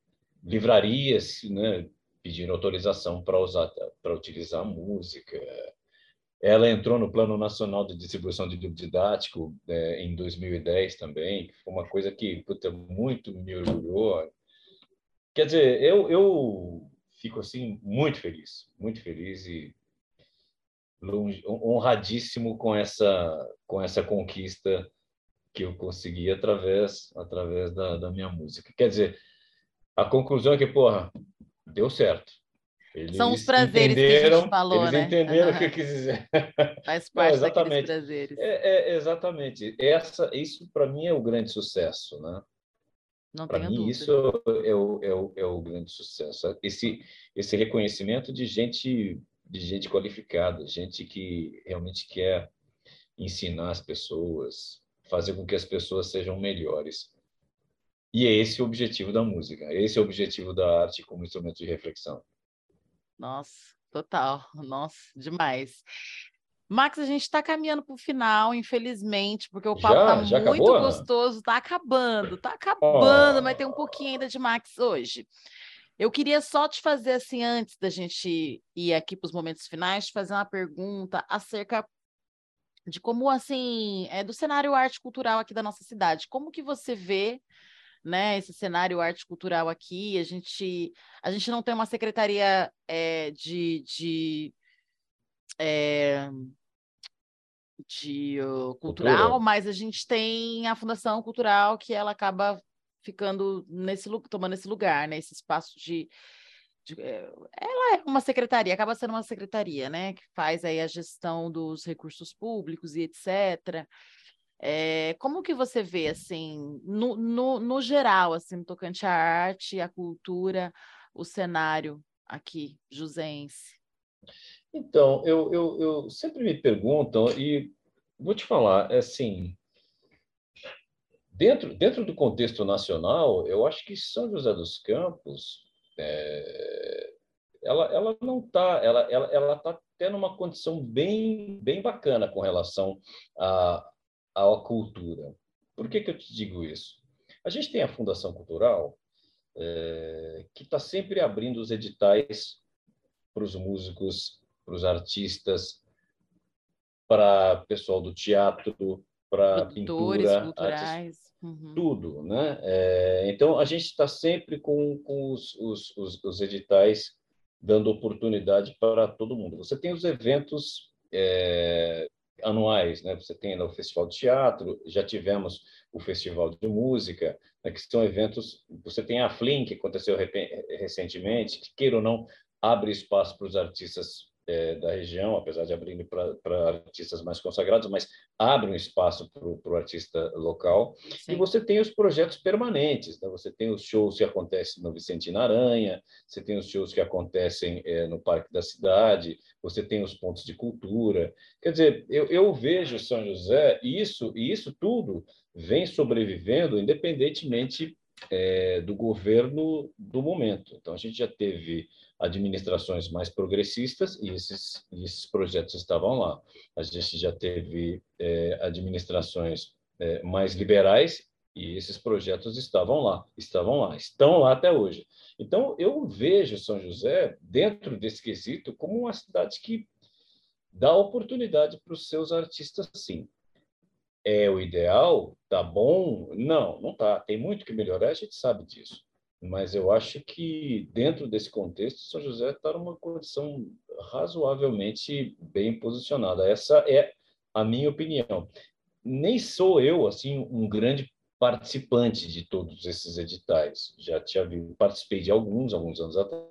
livrarias né, pedindo autorização para utilizar a música. Ela entrou no Plano Nacional de Distribuição de Livro Didático é, em 2010 também, foi uma coisa que puta, muito me orgulhou. Quer dizer, eu, eu fico assim muito feliz, muito feliz e honradíssimo com essa com essa conquista que eu consegui através através da, da minha música. Quer dizer, a conclusão é que porra, deu certo. Eles São os prazeres que a gente falou, eles né? entenderam uhum. o que eu quis dizer. Faz parte Não, exatamente. prazeres. É, é, exatamente. Essa, isso, para mim, é o grande sucesso, né? Para mim, dúvida. isso é o, é, o, é o grande sucesso. Esse, esse reconhecimento de gente, de gente qualificada, gente que realmente quer ensinar as pessoas, fazer com que as pessoas sejam melhores. E é esse o objetivo da música, esse é o objetivo da arte como instrumento de reflexão. Nossa, total, nossa, demais. Max, a gente está caminhando para o final, infelizmente, porque o papo está muito acabou, gostoso, está acabando, está acabando, oh. mas tem um pouquinho ainda de Max hoje. Eu queria só te fazer assim, antes da gente ir aqui para os momentos finais, te fazer uma pergunta acerca de como assim é do cenário arte cultural aqui da nossa cidade. Como que você vê né, esse cenário arte cultural aqui. A gente, a gente não tem uma secretaria é, de, de, é, de uh, cultural, Cultura. mas a gente tem a Fundação Cultural que ela acaba ficando nesse tomando esse lugar, né, esse espaço de, de eh, ela é uma secretaria, acaba sendo uma secretaria, né, que faz aí a gestão dos recursos públicos e etc. É, como que você vê, assim, no, no, no geral, assim, tocante à arte, à cultura, o cenário aqui, jusense? Então, eu, eu, eu sempre me perguntam, e vou te falar, é assim, dentro, dentro do contexto nacional, eu acho que São José dos Campos, é, ela, ela não está, ela está ela, ela tá tendo uma condição bem, bem bacana com relação a, à cultura. Por que, que eu te digo isso? A gente tem a Fundação Cultural, é, que está sempre abrindo os editais para os músicos, para os artistas, para pessoal do teatro, para pintura, culturais. Uhum. tudo, né? É, então a gente está sempre com, com os, os, os, os, editais dando oportunidade para todo mundo. Você tem os eventos é, anuais, né? Você tem o Festival de Teatro, já tivemos o Festival de Música, né? que são eventos. Você tem a Flin, que aconteceu recentemente, que queira ou não abre espaço para os artistas é, da região, apesar de abrir para artistas mais consagrados, mas abre um espaço para o artista local. Sim. E você tem os projetos permanentes, né? você tem os shows que acontecem no Vicente Aranha, você tem os shows que acontecem é, no Parque da Cidade, você tem os pontos de cultura. Quer dizer, eu, eu vejo São José, e isso, e isso tudo vem sobrevivendo independentemente é, do governo do momento. Então, a gente já teve administrações mais progressistas e esses, esses projetos estavam lá. A gente já teve é, administrações é, mais liberais e esses projetos estavam lá, estavam lá, estão lá até hoje. Então, eu vejo São José, dentro desse quesito, como uma cidade que dá oportunidade para os seus artistas, sim. é o ideal, tá bom? Não, não tá. Tem muito que melhorar, a gente sabe disso. Mas eu acho que dentro desse contexto, São José está numa condição razoavelmente bem posicionada. Essa é a minha opinião. Nem sou eu assim um grande participante de todos esses editais. Já tinha participei de alguns, alguns anos atrás.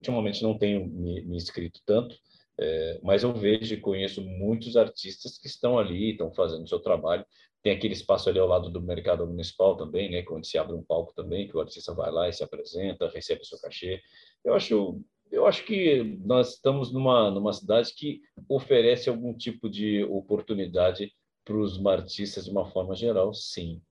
Ultimamente não tenho me, me inscrito tanto, é, mas eu vejo e conheço muitos artistas que estão ali, estão fazendo o seu trabalho. Tem aquele espaço ali ao lado do mercado municipal também, né, quando se abre um palco também, que o artista vai lá e se apresenta, recebe o seu cachê. Eu acho, eu acho que nós estamos numa, numa cidade que oferece algum tipo de oportunidade para os artistas de uma forma geral, sim.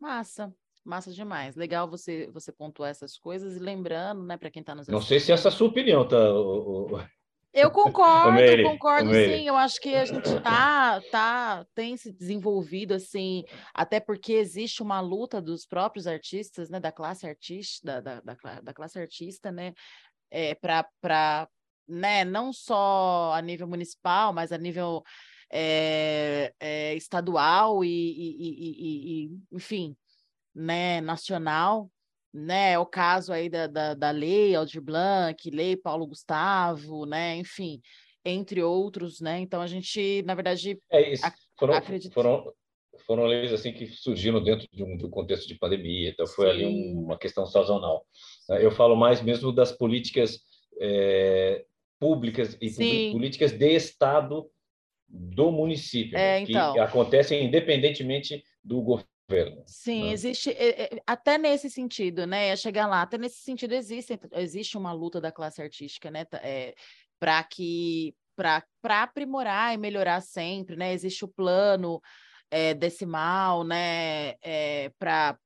Massa. Massa demais. Legal você você pontuar essas coisas e lembrando, né, para quem está nos Não sei se essa é a sua opinião, tá? O, o... Eu concordo, Mary, concordo sim. Eu acho que a gente tá, tá, tem se desenvolvido assim, até porque existe uma luta dos próprios artistas, né, da classe artista, da, da, da, da classe artista, né, é, para, né, não só a nível municipal, mas a nível é, é, estadual e, e, e, e, enfim, né, nacional, né, é o caso aí da, da, da lei Aldir Blanc, lei Paulo Gustavo, né, enfim, entre outros, né, então a gente, na verdade, é isso. Foram, acredita... foram, foram leis assim que surgiram dentro de um, de um contexto de pandemia, então foi Sim. ali um, uma questão sazonal. Eu falo mais mesmo das políticas é, públicas e Sim. políticas de Estado do município, é, então. que acontecem independentemente do governo governo. Sim, né? existe é, é, até nesse sentido, né? É chegar lá, até nesse sentido existe, existe uma luta da classe artística, né? É, para que para aprimorar e melhorar sempre, né? Existe o plano é, decimal, né, é, para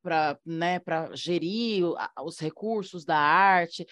né, gerir os recursos da arte.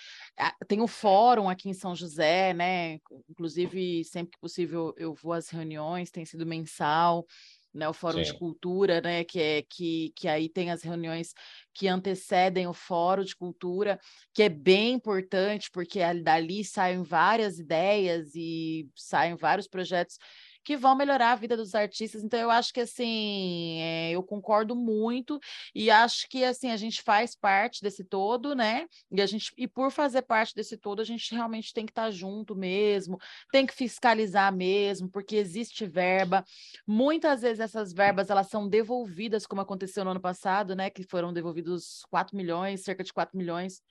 Tem o fórum aqui em São José, né? Inclusive, sempre que possível, eu vou às reuniões, tem sido mensal né, o Fórum Sim. de Cultura, né, que é que, que aí tem as reuniões que antecedem o Fórum de Cultura, que é bem importante, porque dali saem várias ideias e saem vários projetos que vão melhorar a vida dos artistas. Então, eu acho que assim, é, eu concordo muito e acho que assim a gente faz parte desse todo, né? E a gente e por fazer parte desse todo, a gente realmente tem que estar junto mesmo, tem que fiscalizar mesmo, porque existe verba. Muitas vezes essas verbas elas são devolvidas, como aconteceu no ano passado, né? Que foram devolvidos 4 milhões, cerca de 4 milhões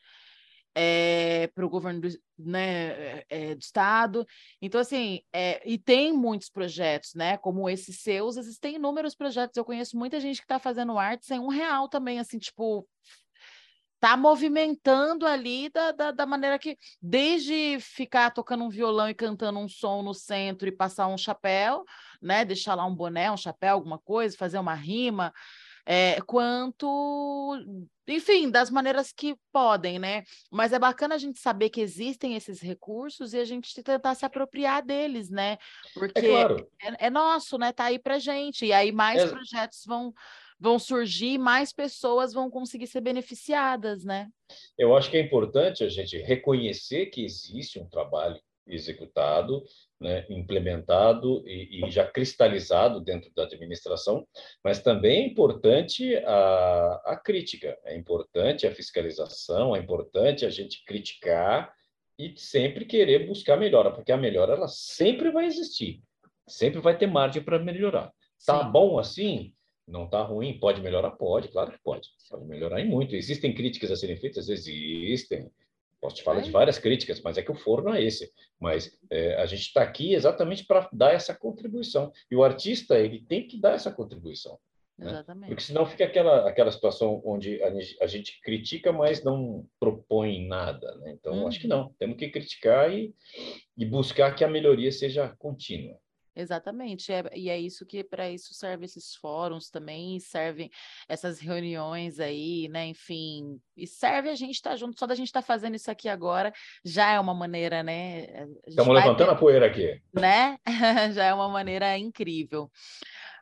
é, para o governo do, né, é, do estado. Então, assim, é, e tem muitos projetos, né? Como esses seus, existem inúmeros projetos. Eu conheço muita gente que está fazendo arte sem um real também, assim, tipo, tá movimentando ali da, da, da, maneira que, desde ficar tocando um violão e cantando um som no centro e passar um chapéu, né? Deixar lá um boné, um chapéu, alguma coisa, fazer uma rima é, quanto, enfim, das maneiras que podem, né? Mas é bacana a gente saber que existem esses recursos e a gente tentar se apropriar deles, né? É Porque é, claro. é, é nosso, né? Tá aí pra gente. E aí mais é projetos vão vão surgir, mais pessoas vão conseguir ser beneficiadas, né? Eu acho que é importante a gente reconhecer que existe um trabalho executado, né, implementado e, e, já cristalizado dentro da administração, mas também é importante a, a crítica, é importante a fiscalização, é importante a gente criticar e sempre querer buscar melhora, porque a melhora ela sempre vai existir, sempre vai ter margem para melhorar. Tá Sim. bom assim? Não tá ruim? Pode melhorar? Pode, claro que pode. Pode melhorar em muito. Existem críticas a serem feitas? Existem. Posso te falar é. de várias críticas, mas é que o foro não é esse. Mas é, a gente está aqui exatamente para dar essa contribuição. E o artista, ele tem que dar essa contribuição. Né? Exatamente. Porque senão fica aquela, aquela situação onde a, gente critica, mas não propõe nada. Né? Então, uhum. acho que não. Temos que criticar e, e buscar que a melhoria seja contínua. Exatamente, é, e é isso que para isso servem esses fóruns também, servem essas reuniões aí, né? Enfim, e serve a gente estar tá junto, só da gente estar tá fazendo isso aqui agora já é uma maneira, né? Estamos levantando ter, a poeira aqui. Né? já é uma maneira incrível.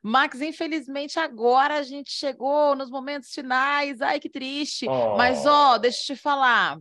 Max, infelizmente agora a gente chegou nos momentos finais. Ai, que triste. Oh. Mas ó, deixa eu te falar.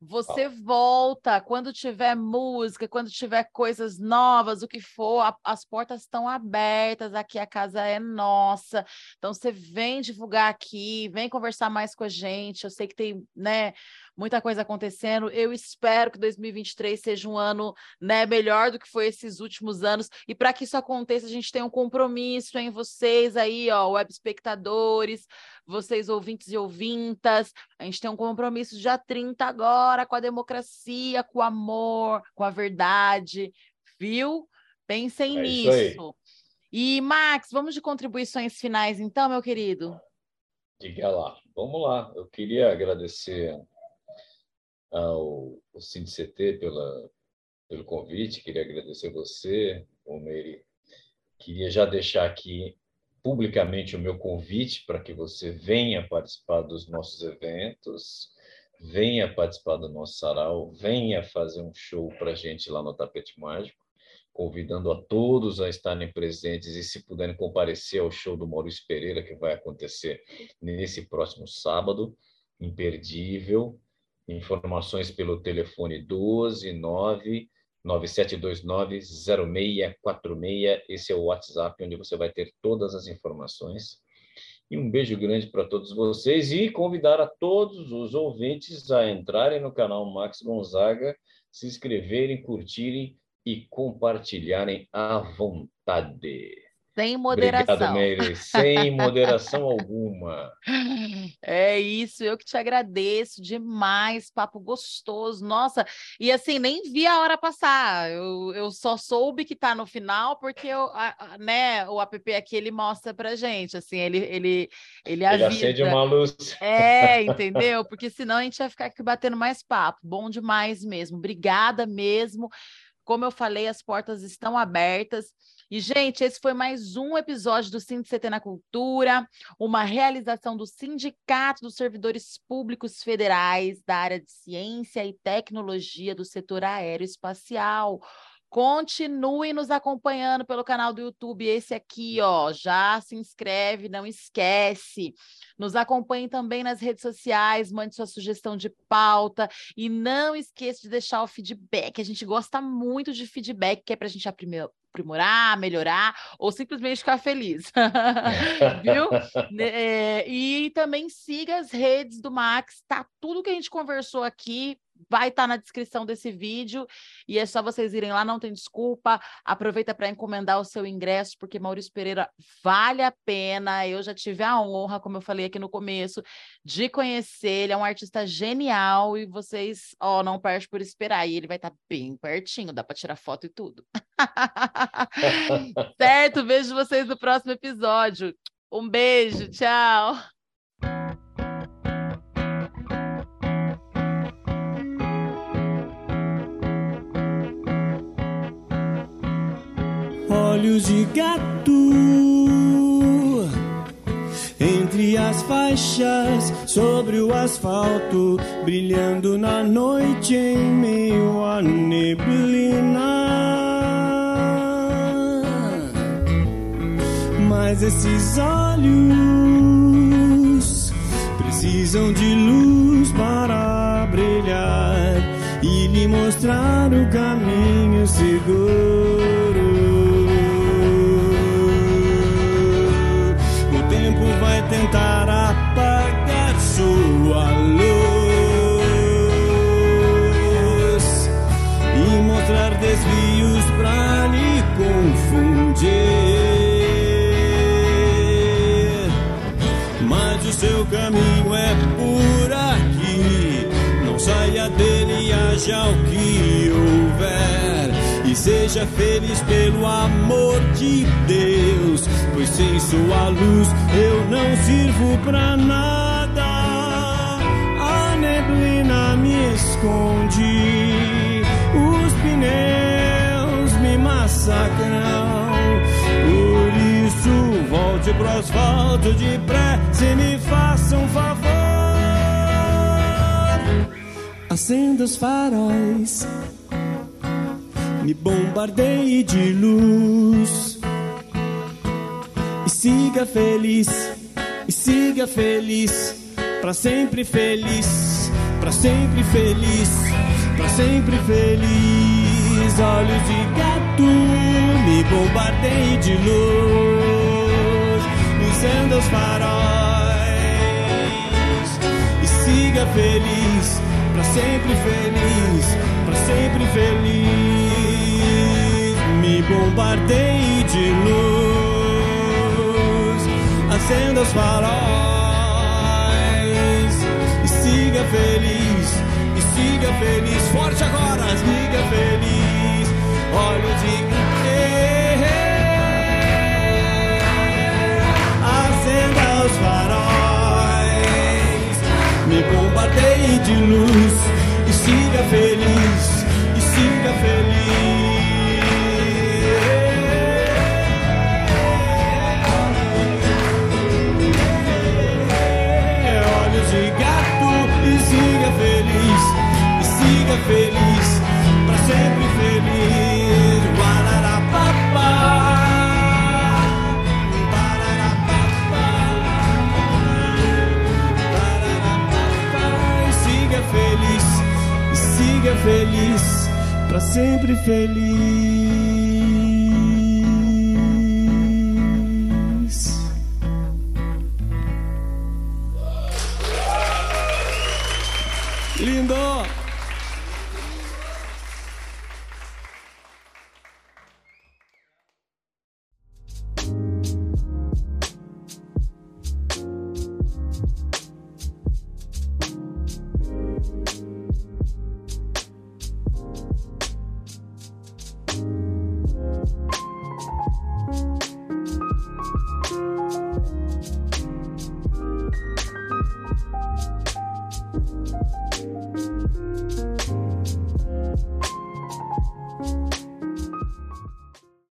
Você volta quando tiver música, quando tiver coisas novas, o que for, a, as portas estão abertas, aqui a casa é nossa. Então você vem divulgar aqui, vem conversar mais com a gente. Eu sei que tem, né, muita coisa acontecendo. Eu espero que 2023 seja um ano, né, melhor do que foi esses últimos anos. E para que isso aconteça, a gente tem um compromisso em vocês aí, ó, web espectadores, vocês ouvintes e ouvintas. A gente tem um compromisso dia 30 agora com a democracia, com o amor, com a verdade, viu? Pensem é nisso. E, Max, vamos de contribuições finais, então, meu querido? Diga lá. Vamos lá. Eu queria agradecer ao, ao CT pela, pelo convite, queria agradecer você, o Meire. Queria já deixar aqui publicamente o meu convite para que você venha participar dos nossos eventos, venha participar do nosso sarau, venha fazer um show para a gente lá no Tapete Mágico, convidando a todos a estarem presentes e, se puderem, comparecer ao show do Maurício Pereira, que vai acontecer nesse próximo sábado, imperdível. Informações pelo telefone 12 9 9729-0646. Esse é o WhatsApp onde você vai ter todas as informações. E um beijo grande para todos vocês e convidar a todos os ouvintes a entrarem no canal Max Gonzaga, se inscreverem, curtirem e compartilharem à vontade. Sem moderação. Obrigado, Meire. Sem moderação alguma. É isso, eu que te agradeço demais, papo gostoso. Nossa, e assim, nem vi a hora passar. Eu, eu só soube que tá no final porque eu, a, né, o app aqui ele mostra pra gente, assim, ele ele ele, ele acende uma luz. É, entendeu? Porque senão a gente vai ficar aqui batendo mais papo. Bom demais mesmo. Obrigada mesmo. Como eu falei, as portas estão abertas. E, gente, esse foi mais um episódio do CT na Cultura, uma realização do Sindicato dos Servidores Públicos Federais da área de Ciência e Tecnologia do setor aeroespacial. Continue nos acompanhando pelo canal do YouTube, esse aqui, ó. Já se inscreve, não esquece. Nos acompanhe também nas redes sociais, mande sua sugestão de pauta e não esqueça de deixar o feedback. A gente gosta muito de feedback, que é para a gente aprimorar, melhorar ou simplesmente ficar feliz. Viu? É, e também siga as redes do Max, tá tudo que a gente conversou aqui vai estar tá na descrição desse vídeo e é só vocês irem lá, não tem desculpa. Aproveita para encomendar o seu ingresso, porque Maurício Pereira vale a pena. Eu já tive a honra, como eu falei aqui no começo, de conhecer. Ele é um artista genial e vocês, ó, não perde por esperar. E ele vai estar tá bem pertinho, dá para tirar foto e tudo. certo? Vejo vocês no próximo episódio. Um beijo, tchau. Olhos de gato entre as faixas sobre o asfalto, brilhando na noite em meio à neblina. Mas esses olhos precisam de luz para brilhar e lhe mostrar o caminho seguro. Tentar apagar sua luz e mostrar desvios pra lhe confundir. Mas o seu caminho é por aqui, não saia dele haja o que houver. Seja feliz pelo amor de Deus, pois sem sua luz eu não sirvo pra nada. A neblina me esconde, os pneus me massacram. Por isso, volte pro asfalto depressa e me faça um favor. Acenda os faróis me bombardeie de luz. E siga feliz, e siga feliz, para sempre feliz. para sempre feliz, para sempre feliz. Olhos de gato me bombardeiem de luz, usando os faróis e siga feliz, para sempre feliz, para sempre feliz. Bombardeie de luz, acenda os faróis siga feliz, e siga feliz, forte agora, siga feliz, olho de acenda os faróis, me bombardeie de luz, e siga feliz, e siga feliz. Feliz, para sempre feliz. Guararapapá. Siga feliz, siga feliz, para sempre feliz.